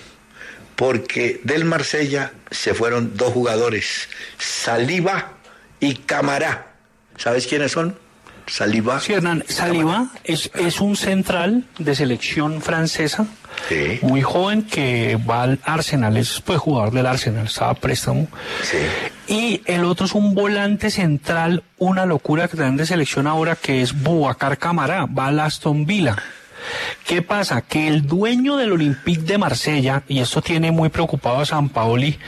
porque del Marsella se fueron dos jugadores, Saliba y Camará. ¿Sabes quiénes son? Saliba. Sí, Hernán, Saliba es, es un central de selección francesa, Sí. muy joven, que va al Arsenal, es pues jugador del Arsenal, estaba a préstamo. Sí. Y el otro es un volante central, una locura que dan de selección ahora, que es Boubacar Camará, va al Aston Villa. ¿Qué pasa? Que el dueño del Olympique de Marsella, y esto tiene muy preocupado a San Paoli,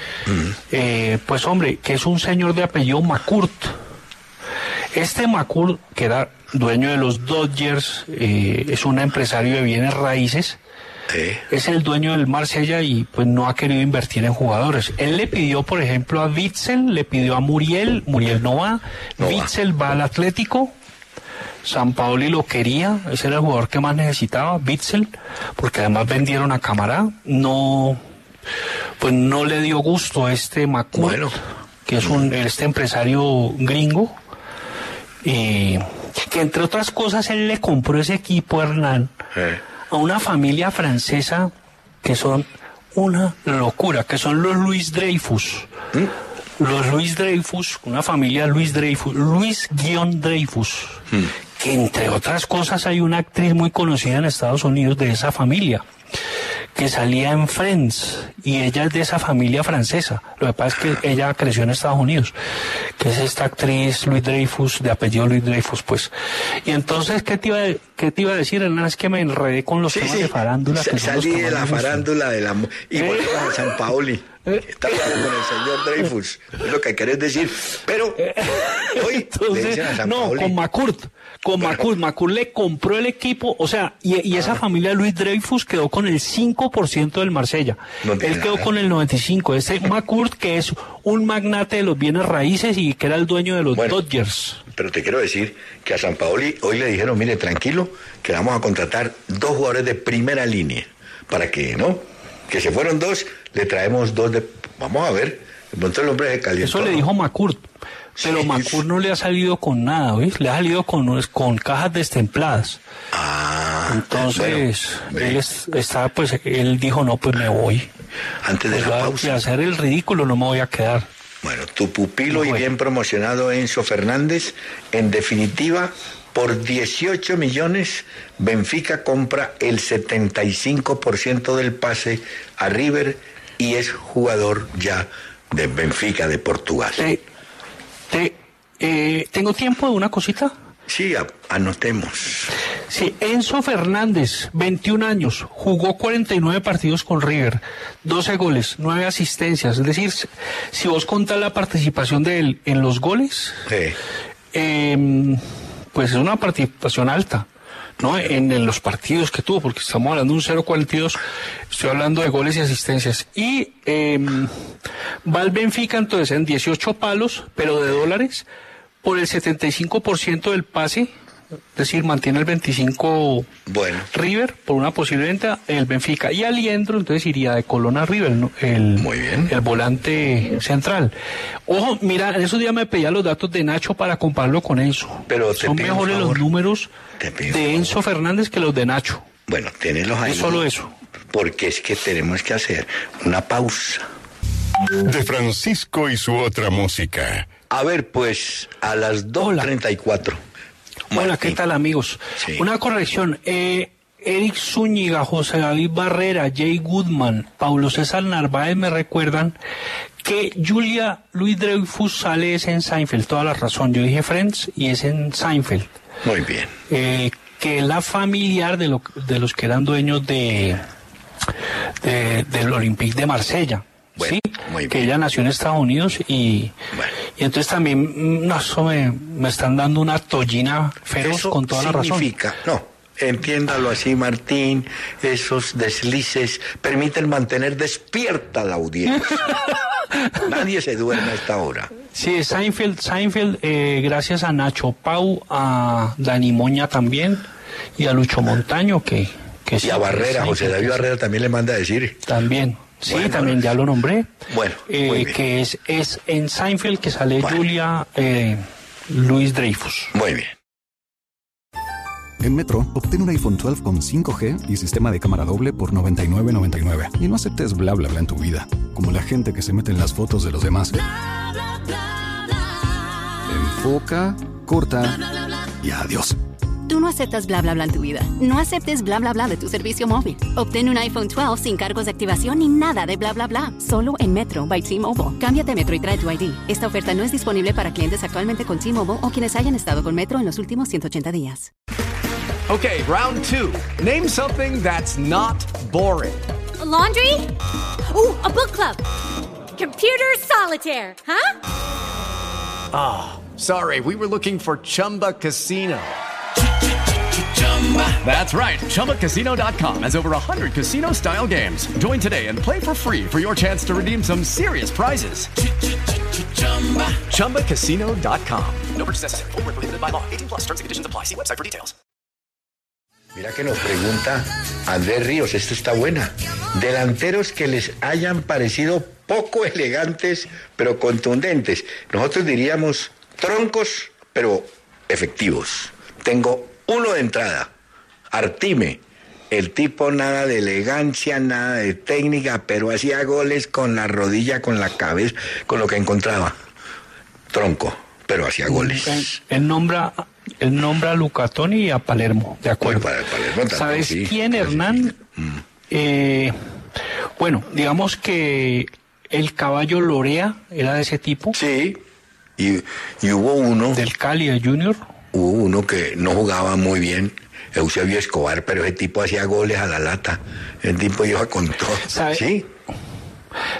eh, pues hombre, que es un señor de apellido Macurt. Este Macurt, que era dueño de los Dodgers, eh, es un empresario de bienes raíces, Sí. es el dueño del Marsella y pues no ha querido invertir en jugadores. Él le pidió, por ejemplo, a Witzel, le pidió a Muriel, Muriel no va, No va. Witzel va al Atlético, San Paoli lo quería, ese era el jugador que más necesitaba, Witzel, porque además vendieron a Camará, no, pues no le dio gusto a este Macur, Bueno. que es un, este empresario gringo, y que entre otras cosas él le compró ese equipo, Hernán, Eh. A una familia francesa que son una locura, que son los Luis Dreyfus. Los Luis Dreyfus, una familia Luis Dreyfus, Luis Guion Dreyfus, que entre otras cosas hay una actriz muy conocida en Estados Unidos de esa familia, que salía en Friends, y ella es de esa familia francesa. Lo que pasa es que ella creció en Estados Unidos, que es esta actriz Luis Dreyfus, de apellido Luis Dreyfus, pues. Y entonces, ¿qué te iba, qué te iba a decir, Hernán? Es que me enredé con los Sí, temas sí. de farándula. Que Salí de la farándula de la... Y Eh. volvemos a San Paoli. Eh. Está con el señor Dreyfus. Es lo que querés decir. Pero hoy le Entonces, dicen a [LAUGHS] San no, Paoli. con Macurt, con Macurt, Macurt le compró el equipo, o sea, y, y Ah. esa familia Luis Dreyfus quedó con el 5% del Marsella. No Él quedó nada. con el 95. Ese Macurt que es un magnate de los bienes raíces y que era el dueño de los Bueno. Dodgers. Pero te quiero decir que a San Paoli hoy le dijeron, mire, tranquilo, que vamos a contratar dos jugadores de primera línea. Para que, ¿no? Que se fueron dos, le traemos dos de... Vamos a ver. Pronto el hombre se calientó. Eso le dijo Macurt. Pero Sí. Macurt no le ha salido con nada, ¿ves? Le ha salido con, con cajas destempladas. Ah, Entonces, bueno, él es- está, pues, él dijo, no, pues me voy. antes de Pues, la va- y pausa. hacer el ridículo no me voy a quedar. Bueno, tu pupilo y bien promocionado Enzo Fernández, en definitiva, por 18 millones, Benfica compra el 75% del pase a River y es jugador ya de Benfica de Portugal. Te, eh, ¿Tengo tiempo de una cosita? Sí, a- anotemos. Sí, Enzo Fernández, 21 años, jugó 49 partidos con River, 12 goles, 9 asistencias. Es decir, si- si vos contás la participación de él en los goles, Sí. eh, pues es una participación alta, ¿no? En, en los partidos que tuvo, porque estamos hablando de un 0.42, estoy hablando de goles y asistencias. Y eh, va al Benfica entonces en 18 palos, pero de dólares, por el 75% del pase, es decir, mantiene el 25 Bueno, River por una posible venta, el Benfica. Y Aliendro entonces iría de Colón a River, ¿no? el, Muy bien. el volante central. Ojo, mira, en esos días me pedía los datos de Nacho para compararlo con Enzo. Pero te Son mejores los números de favor. Enzo Fernández que los de Nacho. bueno, tenerlos ahí. Es solo eso. Porque es que tenemos que hacer una pausa. De Francisco y su otra música. A ver, pues, a las 2.34. Hola. ¿qué tal amigos? Sí. Una corrección. Eh, Eric Zúñiga, José David Barrera, Jay Goodman, Paulo César Narváez me recuerdan que Julia Luis Dreyfus sale es en Seinfeld, toda la razón. Yo dije Friends y es en Seinfeld. Muy bien. Eh, que es la familiar de, lo- de los que eran dueños de, de- del Olympique de Marsella. Bueno, ¿sí? muy que bien. ella nació en Estados Unidos y, Bueno. Y entonces también, mm, no, eso me, me están dando una tollina feroz Eso con toda la razón. significa, no, entiéndalo así, Martín, esos deslices permiten mantener despierta la audiencia. [LAUGHS] Nadie se duerme a esta hora. Sí, Seinfeld, Seinfeld eh, gracias a Nacho Pau, a Dani Moña también y a Lucho Montaño que... que Y sí, a Barrera, José David que- Barrera también le manda a decir. También, sí, Bueno, también ya lo nombré. Bueno, Eh, muy bien. que es, es en Seinfeld que sale Bueno. Julia eh, Luis Dreyfus. Muy bien. En Metro, obtén un iPhone 12 con 5G y sistema de cámara doble por $99.99. Y no aceptes bla bla bla en tu vida, como la gente que se mete en las fotos de los demás. Enfoca, corta y adiós. Tú no aceptas bla bla bla en tu vida. No aceptes bla bla bla de tu servicio móvil. Obtén un iPhone 12 sin cargos de activación ni nada de bla bla bla. Solo en Metro by T-Mobile. Cámbiate a Metro y trae tu ID. Esta oferta no es disponible para clientes actualmente con T-Mobile o quienes hayan estado con Metro en los últimos 180 días. Okay, round two. Name something that's not boring. A laundry? Ooh, a book club. Computer solitaire, huh? Ah, sorry, we were looking for Chumba Casino. That's right. ChumbaCasino.com has over 100 casino style games. Join today and play for free for your chance to redeem some serious prizes. ChumbaCasino.com. No purchase necessary. Void where prohibited by law. 18 plus terms and conditions apply. See website for details. Mira que nos pregunta Andrés Ríos, esta está buena. Delanteros que les hayan parecido poco [LAUGHS] elegantes, pero contundentes. Nosotros diríamos troncos, pero efectivos. Tengo uno de entrada, Artime. El tipo nada de elegancia, nada de técnica, pero hacía goles con la rodilla, con la cabeza, con lo que encontraba. Tronco, pero hacía goles. Él, nombra, él nombra a Lucatoni y a Palermo, de acuerdo. Bueno, para el Palermo también, ¿Sabes sí. quién, Hernán? Eh, bueno, digamos que el caballo Lorea era de ese tipo. Sí, y, y hubo uno. Del Cali, de Junior. Hubo uno que no jugaba muy bien, Eusebio Escobar, pero ese tipo hacía goles a la lata. El tipo iba con todo. ¿Sabe? Sí,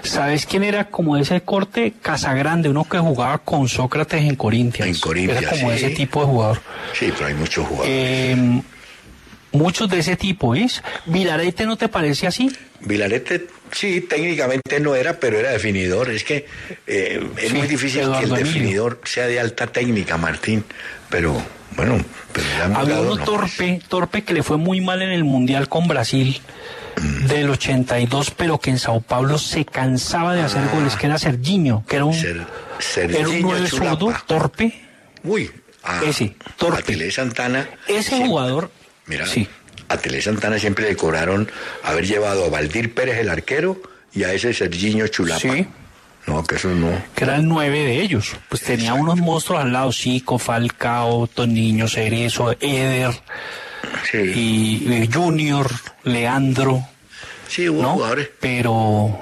¿Sabes quién era como ese corte? Casagrande, uno que jugaba con Sócrates en Corinthians. En Corinthians, Era como sí. ese tipo de jugador. sí, pero hay muchos jugadores. Eh, muchos de ese tipo, ¿es? ¿Vilarete no te parece así? Vilarete, sí, técnicamente no era, pero era definidor. Es que eh, es Sí, muy difícil que el Emilio. definidor sea de alta técnica, Martín. Pero, bueno, pero han Había dado uno torpe, torpe que le fue muy mal en el Mundial con Brasil Mm. del 82, pero que en Sao Paulo se cansaba de hacer goles, que era Serginho, que era un, Ser, era un Serginho Chulapa. zurdo, torpe. Uy, a, Ese, torpe. Santana. Ese jugador, Mira, sí. A Tele Santana siempre le cobraron haber llevado a Valdir Pérez el arquero y a ese Serginho Chulapa. Sí. No, que eso no. que era el nueve de ellos. Pues tenía unos monstruos al lado, Chico, Falcao, Toniño, Cerezo, Eder, Sí, y eh, Junior, Leandro, sí hubo ¿no? jugadores. Pero,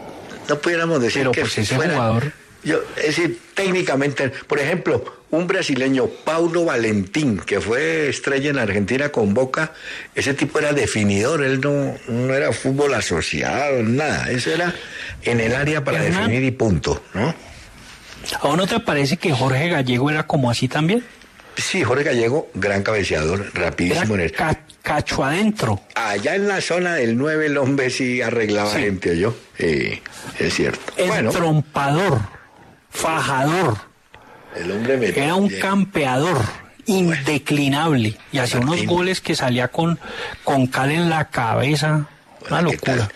No pudiéramos decir pero que pues ese fuera- jugador, Yo, es decir, técnicamente, por ejemplo, un brasileño, Paulo Valentín, que fue estrella en Argentina con Boca, ese tipo era definidor, él no, no era fútbol asociado, nada, eso era en el área para Hernán. definir y punto, ¿no? ¿a no te parece que Jorge Gallego era como así también? Sí, Jorge Gallego, gran cabeceador, Era rapidísimo en el... ca- cacho adentro. Allá en la zona del 9 el hombre sí arreglaba Sí. gente, yo. Sí, es cierto. Bueno, Trompador, fajador, el hombre me... era un campeador indeclinable y hacía unos goles que salía con, con cal en la cabeza. Una ¿Qué locura. tal,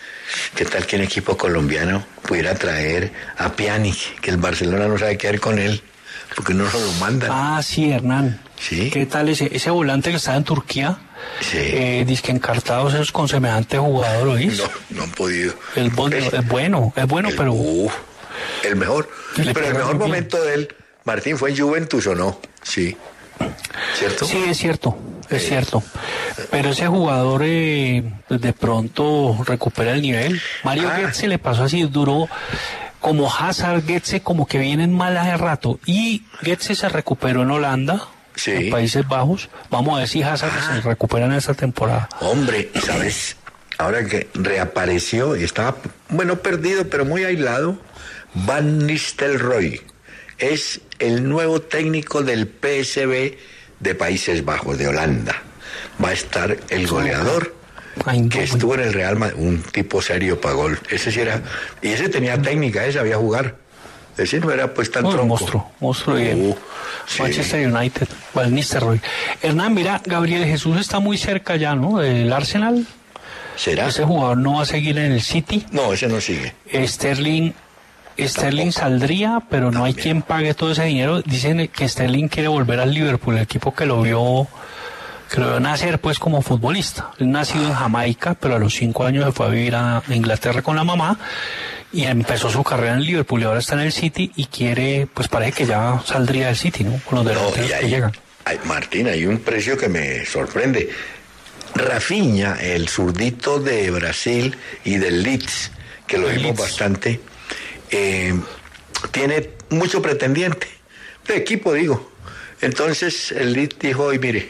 ¿Qué tal que un equipo colombiano pudiera traer a Pjanic, que el Barcelona no sabe qué hacer con él, porque no se lo mandan? Ah, sí, Hernán. Sí. ¿Qué tal ese, ese volante que está en Turquía? Sí. Eh, dice que encartados esos con semejante jugador, ¿oís? No, no han podido. El bol- Es- es bueno, es bueno, el- pero el mejor. Pero el mejor bien. momento de él, Martín, fue en Juventus o no? Sí. ¿Cierto? sí, es cierto, es Sí. cierto. Pero ese jugador eh, pues de pronto recupera el nivel. Mario Ah. Götze le pasó así, duró como Hazard, Götze como que vienen mal hace rato. Y Götze se recuperó en Holanda, Sí. en Países Bajos. Vamos a ver si Hazard Ah. se recupera en esta temporada. Hombre, ¿sabes? Ahora que reapareció y estaba, bueno, perdido, pero muy aislado, Van Nistelrooy. Es el nuevo técnico del PSV de Países Bajos, de Holanda. Va a estar el goleador que estuvo en el Real Madrid, un tipo serio para gol. Ese sí era, y ese tenía técnica, ese sabía jugar. Ese no era pues tan tronco. monstruo, monstruo Uh, sí. Manchester United, Van Nistelrooy. Hernán, mira, Gabriel Jesús está muy cerca ya, ¿no? Del Arsenal. ¿Será? Ese jugador no va a seguir en el City. No, ese no sigue. Sterling, Sterling saldría, pero no hay quien pague todo ese dinero. Dicen que Sterling quiere volver al Liverpool, el equipo que lo vio, que lo vio nacer pues como futbolista. Él nacido en Jamaica, pero a los cinco años se fue a vivir a Inglaterra con la mamá y empezó su carrera en el Liverpool y ahora está en el City y quiere, pues parece que ya saldría del City, ¿no? Con los No, delanteros que llegan. hay- Martín, hay un precio que me sorprende. Rafinha, el zurdito de Brasil y del Leeds, que lo vimos bastante, eh, tiene mucho pretendiente. De equipo, digo. Entonces el dijo, hoy mire,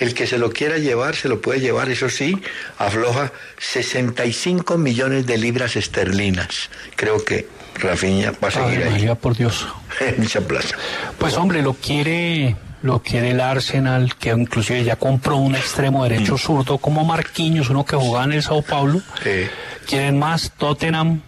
el que se lo quiera llevar, se lo puede llevar, eso sí, afloja 65 millones de libras esterlinas. Creo que Rafinha va a seguir Ave ahí. María, por Dios. [LAUGHS] En esa plaza. Pues hombre, lo quiere, lo quiere el Arsenal, que inclusive ya compró un extremo derecho Mm. zurdo como Marquinhos, uno que jugaba en el Sao Paulo. Quieren más, Tottenham,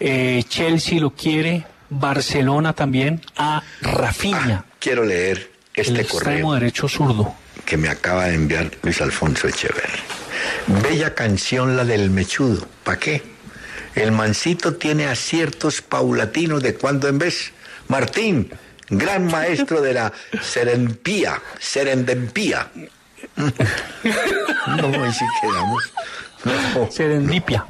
eh, Chelsea lo quiere, Barcelona también, a Rafinha, quiero leer el este extremo correo derecho zurdo. que me acaba de enviar Luis Alfonso Echeverri. Bella canción la del mechudo. ¿Para qué? El mancito tiene aciertos paulatinos de cuando en vez. Martín, gran maestro de la serempía, serendempía. [LAUGHS] [LAUGHS] No, ahí sí quedamos. No. Serendipia.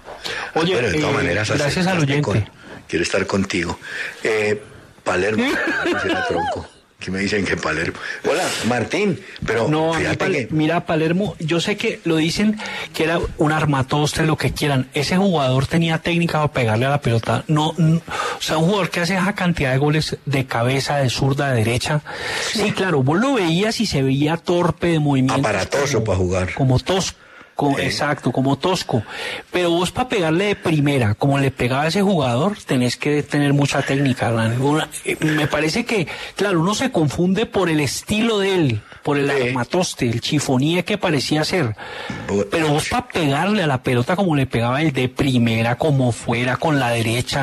Oye, Bueno, de todas eh, maneras, gracias al oyente. con- quiero estar contigo. Eh, Palermo, [LAUGHS] será tronco. Que me dicen que Palermo. Hola, Martín, pero No, fíjate Pal- que mira, Palermo, yo sé que lo dicen que era un armatoste, lo que quieran. Ese jugador tenía técnica para pegarle a la pelota. No, n- o sea, un jugador que hace esa cantidad de goles de cabeza, de zurda, de derecha. Sí, claro, vos lo veías y se veía torpe de movimiento. aparatoso para jugar. Como tosco. Exacto, como tosco. Pero vos para pegarle de primera, como le pegaba a ese jugador, tenés que tener mucha técnica. Una- eh, me parece que, claro, uno se confunde por el estilo de él, por el armatoste, el chifonía que parecía ser. Pero vos para pegarle a la pelota como le pegaba el de primera, como fuera, con la derecha.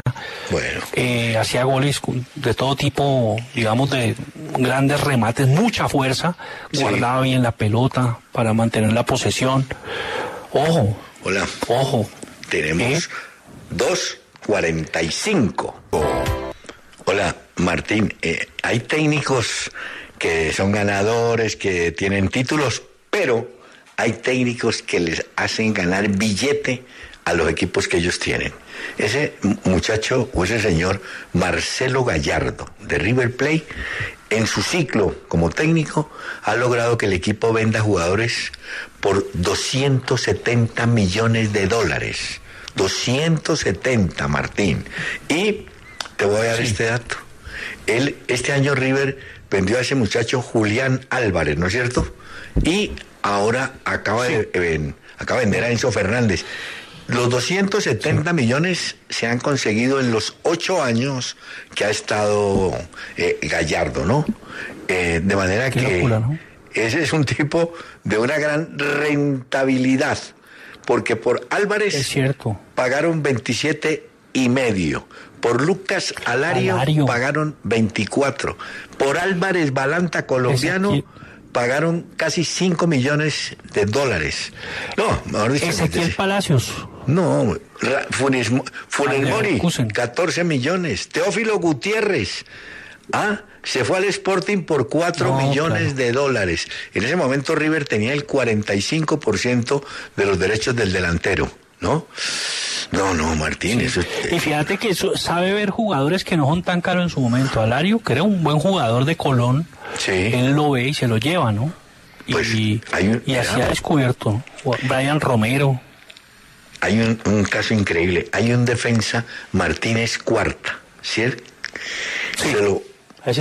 Bueno. Eh, hacía goles de todo tipo, digamos, de grandes remates, mucha fuerza, Sí. guardaba bien la pelota para mantener la posesión. Ojo, Hola. ojo. Tenemos 2.45. Hola, Martín. eh, hay técnicos que son ganadores, que tienen títulos, pero hay técnicos que les hacen ganar billete a los equipos que ellos tienen. Ese mu- muchacho o ese señor Marcelo Gallardo de River Plate en su ciclo como técnico ha logrado que el equipo venda jugadores por 270 millones de dólares. 270, Martín. Y te voy a dar este dato. Él, este año River vendió a ese muchacho Julián Álvarez, ¿no es cierto? Y ahora acaba, de, acaba de vender a Enzo Fernández. Los 270 millones se han conseguido en los ocho años que ha estado eh, Gallardo, ¿no? Eh, de manera Qué que locura, ¿no? ese es un tipo de una gran rentabilidad, porque por Álvarez Es cierto. pagaron 27 y medio. Por Lucas Alario, Alario. pagaron 24. Por Álvarez Balanta colombiano Ezequiel- pagaron casi 5 millones de dólares. No, mejor dicho, Ezequiel Palacios. No, Funes, Mori, Leverkusen. 14 millones. Teófilo Gutiérrez, ah, se fue al Sporting por 4 No, millones claro. de dólares. En ese momento River tenía el 45% de los derechos del delantero, ¿no? No, no, Martín, eso es- Y fíjate que eso- sabe ver jugadores que no son tan caros en su momento. Alario, que era un buen jugador de Colón, Sí. él lo ve y se lo lleva, ¿no? Y, Pues, hay un- y así ha descubierto. Brian Romero. Hay un, un caso increíble. Hay un defensa, Martínez Cuarta, ¿cierto? Se lo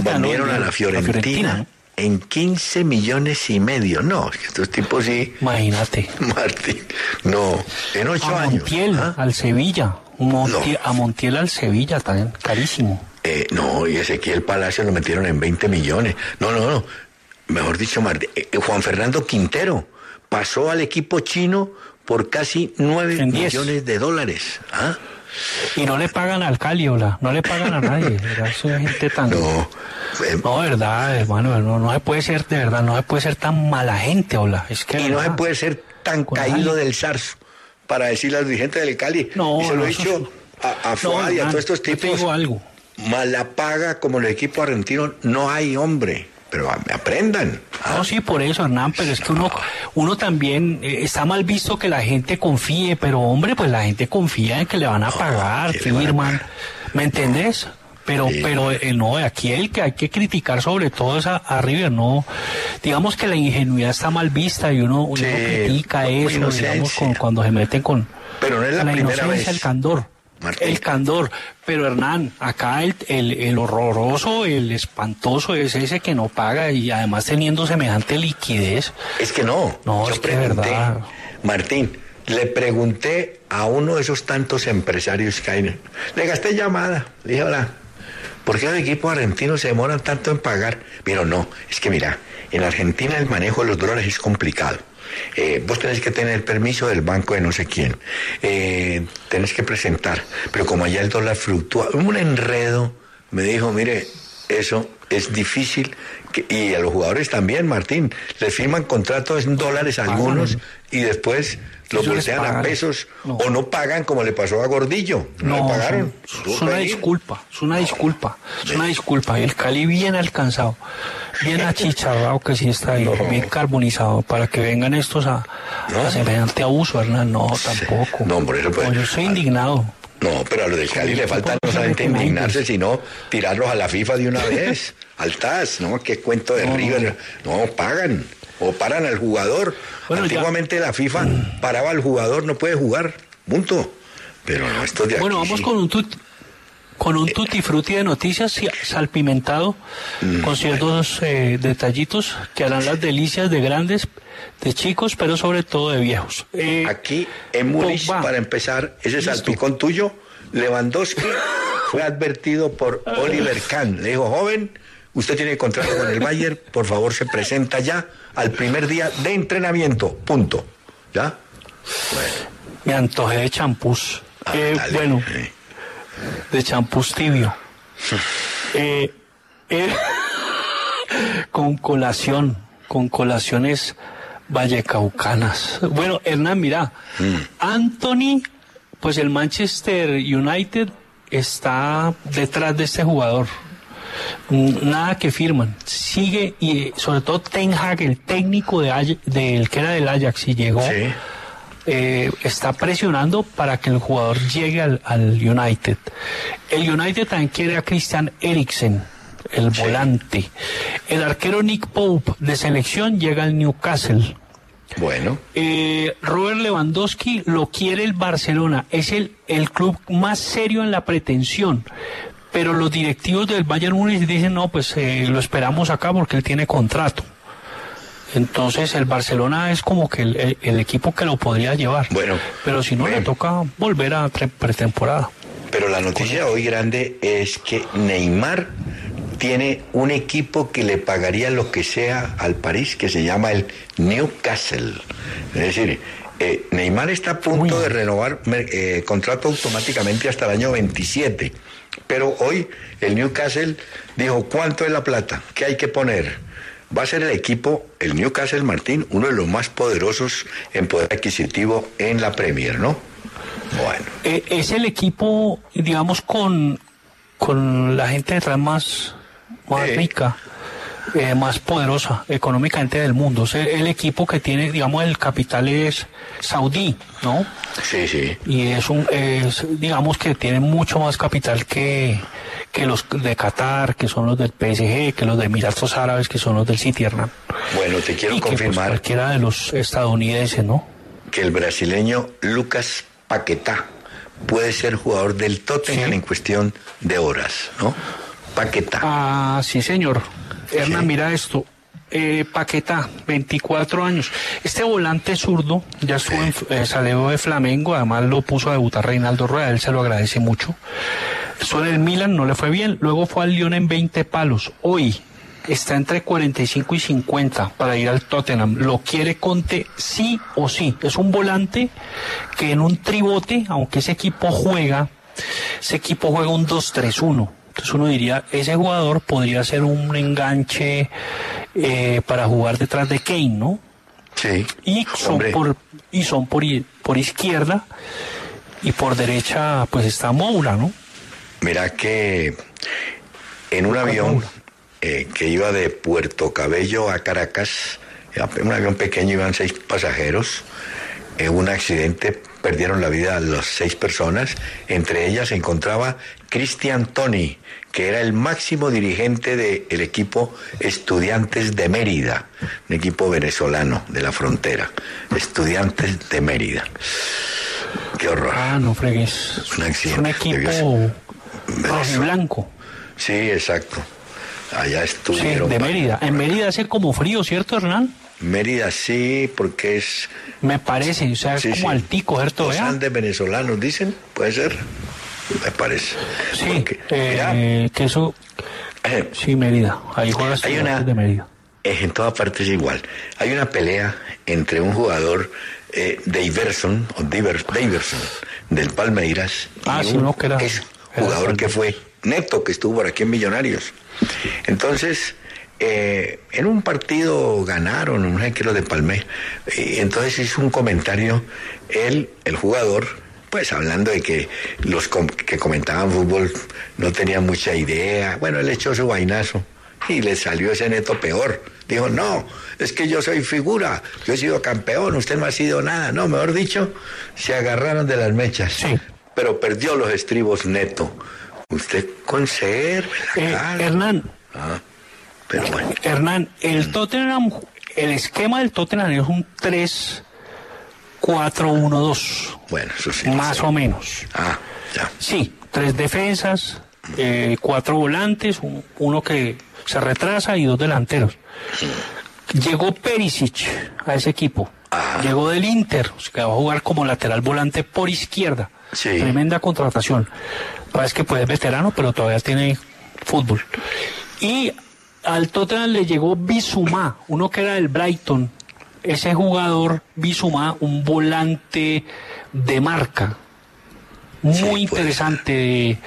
vendieron a la a Fiorentina, Fiorentina, ¿no? en 15 millones y medio. No, estos tipos sí, Imagínate. [LAUGHS] Martín, no, en ocho A años. Montiel, ¿ah? al Sevilla. Montiel- No. A Montiel al Sevilla también, carísimo. Eh, no, y Ezequiel Palacio lo metieron en 20 millones. No, no, no. Mejor dicho, eh, eh, Juan Fernando Quintero pasó al equipo chino por casi 9 millones de dólares. ¿Ah? Y no le pagan al Caliola, no le pagan a nadie. Eso gente tan. No, no, verdad, hermano, no, no se puede ser, de verdad, no se puede ser tan mala gente, hola. Es que, y no se puede ser tan caído del zarzo para decirle a los dirigentes del Cali. No, y se lo he dicho a, a Fuad y a todos estos tipos. algo. Mala paga como el equipo argentino no hay, hombre pero aprendan. No, sí, por eso, Hernán, pero es que uno, uno también eh, está mal visto que la gente confíe, pero hombre, pues la gente confía en que le van a pagar, firman, ¿me entendés? Pero, pero eh, no, aquí el que hay que criticar sobre todo es a, River, no, digamos que la ingenuidad está mal vista y uno, critica eso, digamos, cuando se meten con, pero no es la, primera vez. el candor. El candor. Pero Hernán, acá el, el, horroroso, el espantoso es ese que no paga y además teniendo semejante liquidez. Es que no. No, es que verdad. Martín, le pregunté a uno de esos tantos empresarios que hay. Le gasté llamada. Le dije, hola, ¿por qué los equipos argentinos se demoran tanto en pagar? Pero no, es que mira, en Argentina el manejo de los dólares es complicado. Eh, vos tenés que tener permiso del banco de no sé quién, eh, tenés que presentar, pero como allá el dólar fluctúa, un enredo, me dijo, mire, eso es difícil, y a los jugadores también, Martín, les firman contratos en dólares algunos y después los bolsean a pesos o no pagan como le pasó a Gordillo. No, pagaron. Es una disculpa, es una disculpa, es una disculpa. El Cali bien alcanzado, bien achicharrado que sí está ahí, [LAUGHS] bien carbonizado, para que vengan estos a, a semejante abuso, Hernán. No, tampoco. No, por eso yo soy indignado. No, pero a los del Cali le falta no solamente indignarse, sino tirarlos a la FIFA de una vez, al TAS, ¿no? Qué cuento de River. No, pagan o paran al jugador. Antiguamente la FIFA paraba al jugador, no puede jugar, punto. Pero no, esto de Bueno, vamos con un con un tutti frutti de noticias salpimentado mm, con ciertos eh, detallitos que harán las delicias de grandes, de chicos, pero sobre todo de viejos. Eh, Aquí en Múnich, para empezar, ese salpicón tuyo, Lewandowski fue advertido por Oliver Kahn. Le dijo, joven, usted tiene contrato con el Bayern, por favor se presenta ya al primer día de entrenamiento, punto. ¿Ya? Me antojé de champús. Ah, eh, bueno de champús tibio. [LAUGHS] Eh, eh, con colación, con colaciones vallecaucanas. Bueno, Hernán, mira, mm. Anthony, pues el Manchester United está detrás de este jugador. Nada que firman. Sigue, y sobre todo Ten Hag, el técnico de, del que era del Ajax y llegó. Eh, está presionando para que el jugador llegue al, United. El United también quiere a Christian Eriksen, el volante. El arquero Nick Pope de selección llega al Newcastle. Bueno. Eh, Robert Lewandowski lo quiere el Barcelona. Es el, el club más serio en la pretensión. Pero los directivos del Bayern Múnich dicen, no, pues eh, lo esperamos acá porque él tiene contrato. Entonces el Barcelona es como que el, equipo que lo podría llevar. Bueno. Pero si no, le toca volver a pretemporada. Pero la noticia hoy grande es que Neymar tiene un equipo que le pagaría lo que sea al París, que se llama el Newcastle. Es decir, eh, Neymar está a punto de renovar eh, contrato automáticamente hasta el año 27. Pero hoy el Newcastle dijo, ¿cuánto es la plata? ¿Qué hay que poner? va a ser el equipo, el Newcastle Martín, uno de los más poderosos en poder adquisitivo en la Premier, ¿no? Bueno. Eh, es el equipo, digamos, con, con la gente detrás más, más rica. Eh, más poderosa económicamente del mundo. Es el, equipo que tiene, digamos, el capital es saudí, ¿no? Sí, sí. Y es un, es, digamos que tiene mucho más capital que, que los de Qatar, que son los del PSG, que los de Emiratos Árabes, que son los del City, Hernán. Bueno, te quiero pues, confirmar. Que, cualquiera de los estadounidenses, ¿no? Que el brasileño Lucas Paquetá puede ser jugador del Tottenham en cuestión de horas, ¿no? Paquetá. Ah, sí, señor. Hernán, mira esto. Eh, Paquetá, 24 años. Este volante zurdo ya estuvo eh, salió de Flamengo, además lo puso a debutar Reinaldo Rueda, él se lo agradece mucho. En el Milan no le fue bien, luego fue al Lyon en 20 palos. Hoy está entre 45 y 50 para ir al Tottenham. Lo quiere Conte sí o sí. Es un volante que en un tribote, aunque ese equipo juega, ese equipo juega un 2-3-1. Entonces uno diría, ese jugador podría ser un enganche eh, para jugar detrás de Kane, ¿no? Sí. Y son por y son por, por izquierda y por derecha pues está Moura, ¿no? Mira que en un avión eh, que iba de Puerto Cabello a Caracas, un avión pequeño, iban seis pasajeros, en un accidente perdieron la vida las seis personas, entre ellas se encontraba Cristian Toni, que era el máximo dirigente del equipo Estudiantes de Mérida, un equipo venezolano de la frontera, Estudiantes de Mérida. Qué horror. Ah, no fregues. Un accidente. un equipo blanco. Sí, exacto. Allá estuvieron. Sí, de Mérida. En Mérida hace como frío, ¿cierto, Hernán? Mérida sí, porque es... Me parece, o sea, es como altico, ¿cierto? Los Andes venezolanos, dicen, puede ser, me parece. Sí, eh, que eso... sí, Mérida, ahí hay una, de Mérida. En todas partes igual. Hay una pelea entre un jugador eh, Daverson, o Daverson, del Palmeiras, ah, y sí, un no, que era, jugador que fue Neto, que estuvo por aquí en Millonarios. Entonces, eh, en un partido ganaron, no sé qué, lo de Palmé. Y entonces hizo un comentario, él, el jugador, pues hablando de que los que comentaban fútbol no tenían mucha idea. Bueno, él echó su vainazo y le salió ese neto peor. Dijo, no, es que yo soy figura, yo he sido campeón, usted no ha sido nada. No, mejor dicho, se agarraron de las mechas. Sí. Pero perdió los estribos neto. Usted conserve la eh. Hernán. Ah, pero bueno. Hernán, el Tottenham, el esquema del Tottenham es un 3 4-1-2. Bueno, eso sí. Más o menos. Ah, ya. Sí, tres defensas, eh, cuatro volantes, un- uno que se retrasa y dos delanteros. Llegó Perisic a ese equipo. Llegó del Inter, o sea, que va a jugar como lateral volante por izquierda. Sí. Tremenda contratación. Parece que pues es veterano, pero todavía tiene fútbol. Y al Tottenham le llegó Bisumá, uno que era del Brighton. Ese jugador, Bisumá, un volante de marca. Muy interesante,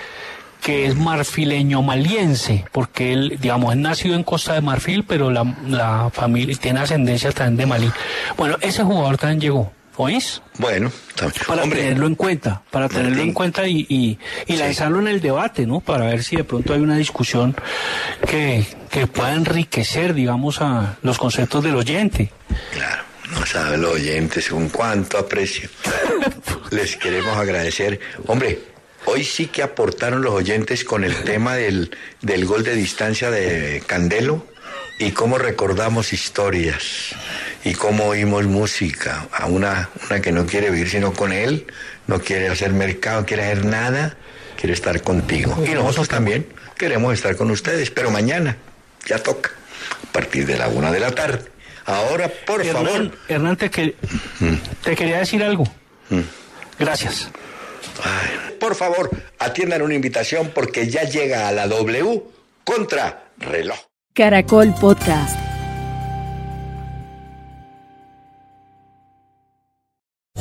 que es marfileño maliense, porque él, digamos, es nacido en Costa de Marfil, pero la, la familia tiene ascendencia también de Malí. Bueno, ese jugador también llegó, ¿oís? Bueno, Para tenerlo en cuenta, para tenerlo en cuenta y, y, y lanzarlo en el debate, ¿no? Para ver si de pronto hay una discusión que, que pueda enriquecer, digamos, a los conceptos del oyente. Claro, no saben los oyentes con cuánto aprecio. [LAUGHS] Les queremos agradecer. Hombre, hoy sí que aportaron los oyentes con el tema del, del gol de distancia de Candelo y cómo recordamos historias y cómo oímos música. A una, una que no quiere vivir sino con él, no quiere hacer mercado, no quiere hacer nada, quiere estar contigo. Y nosotros también queremos estar con ustedes, pero mañana ya toca, a partir de la una de la tarde. Ahora, por Hernán, favor. Hernán, te, que- te quería decir algo. Gracias. Por favor, atiendan una invitación porque ya llega a la W contra reloj. Caracol Podcast.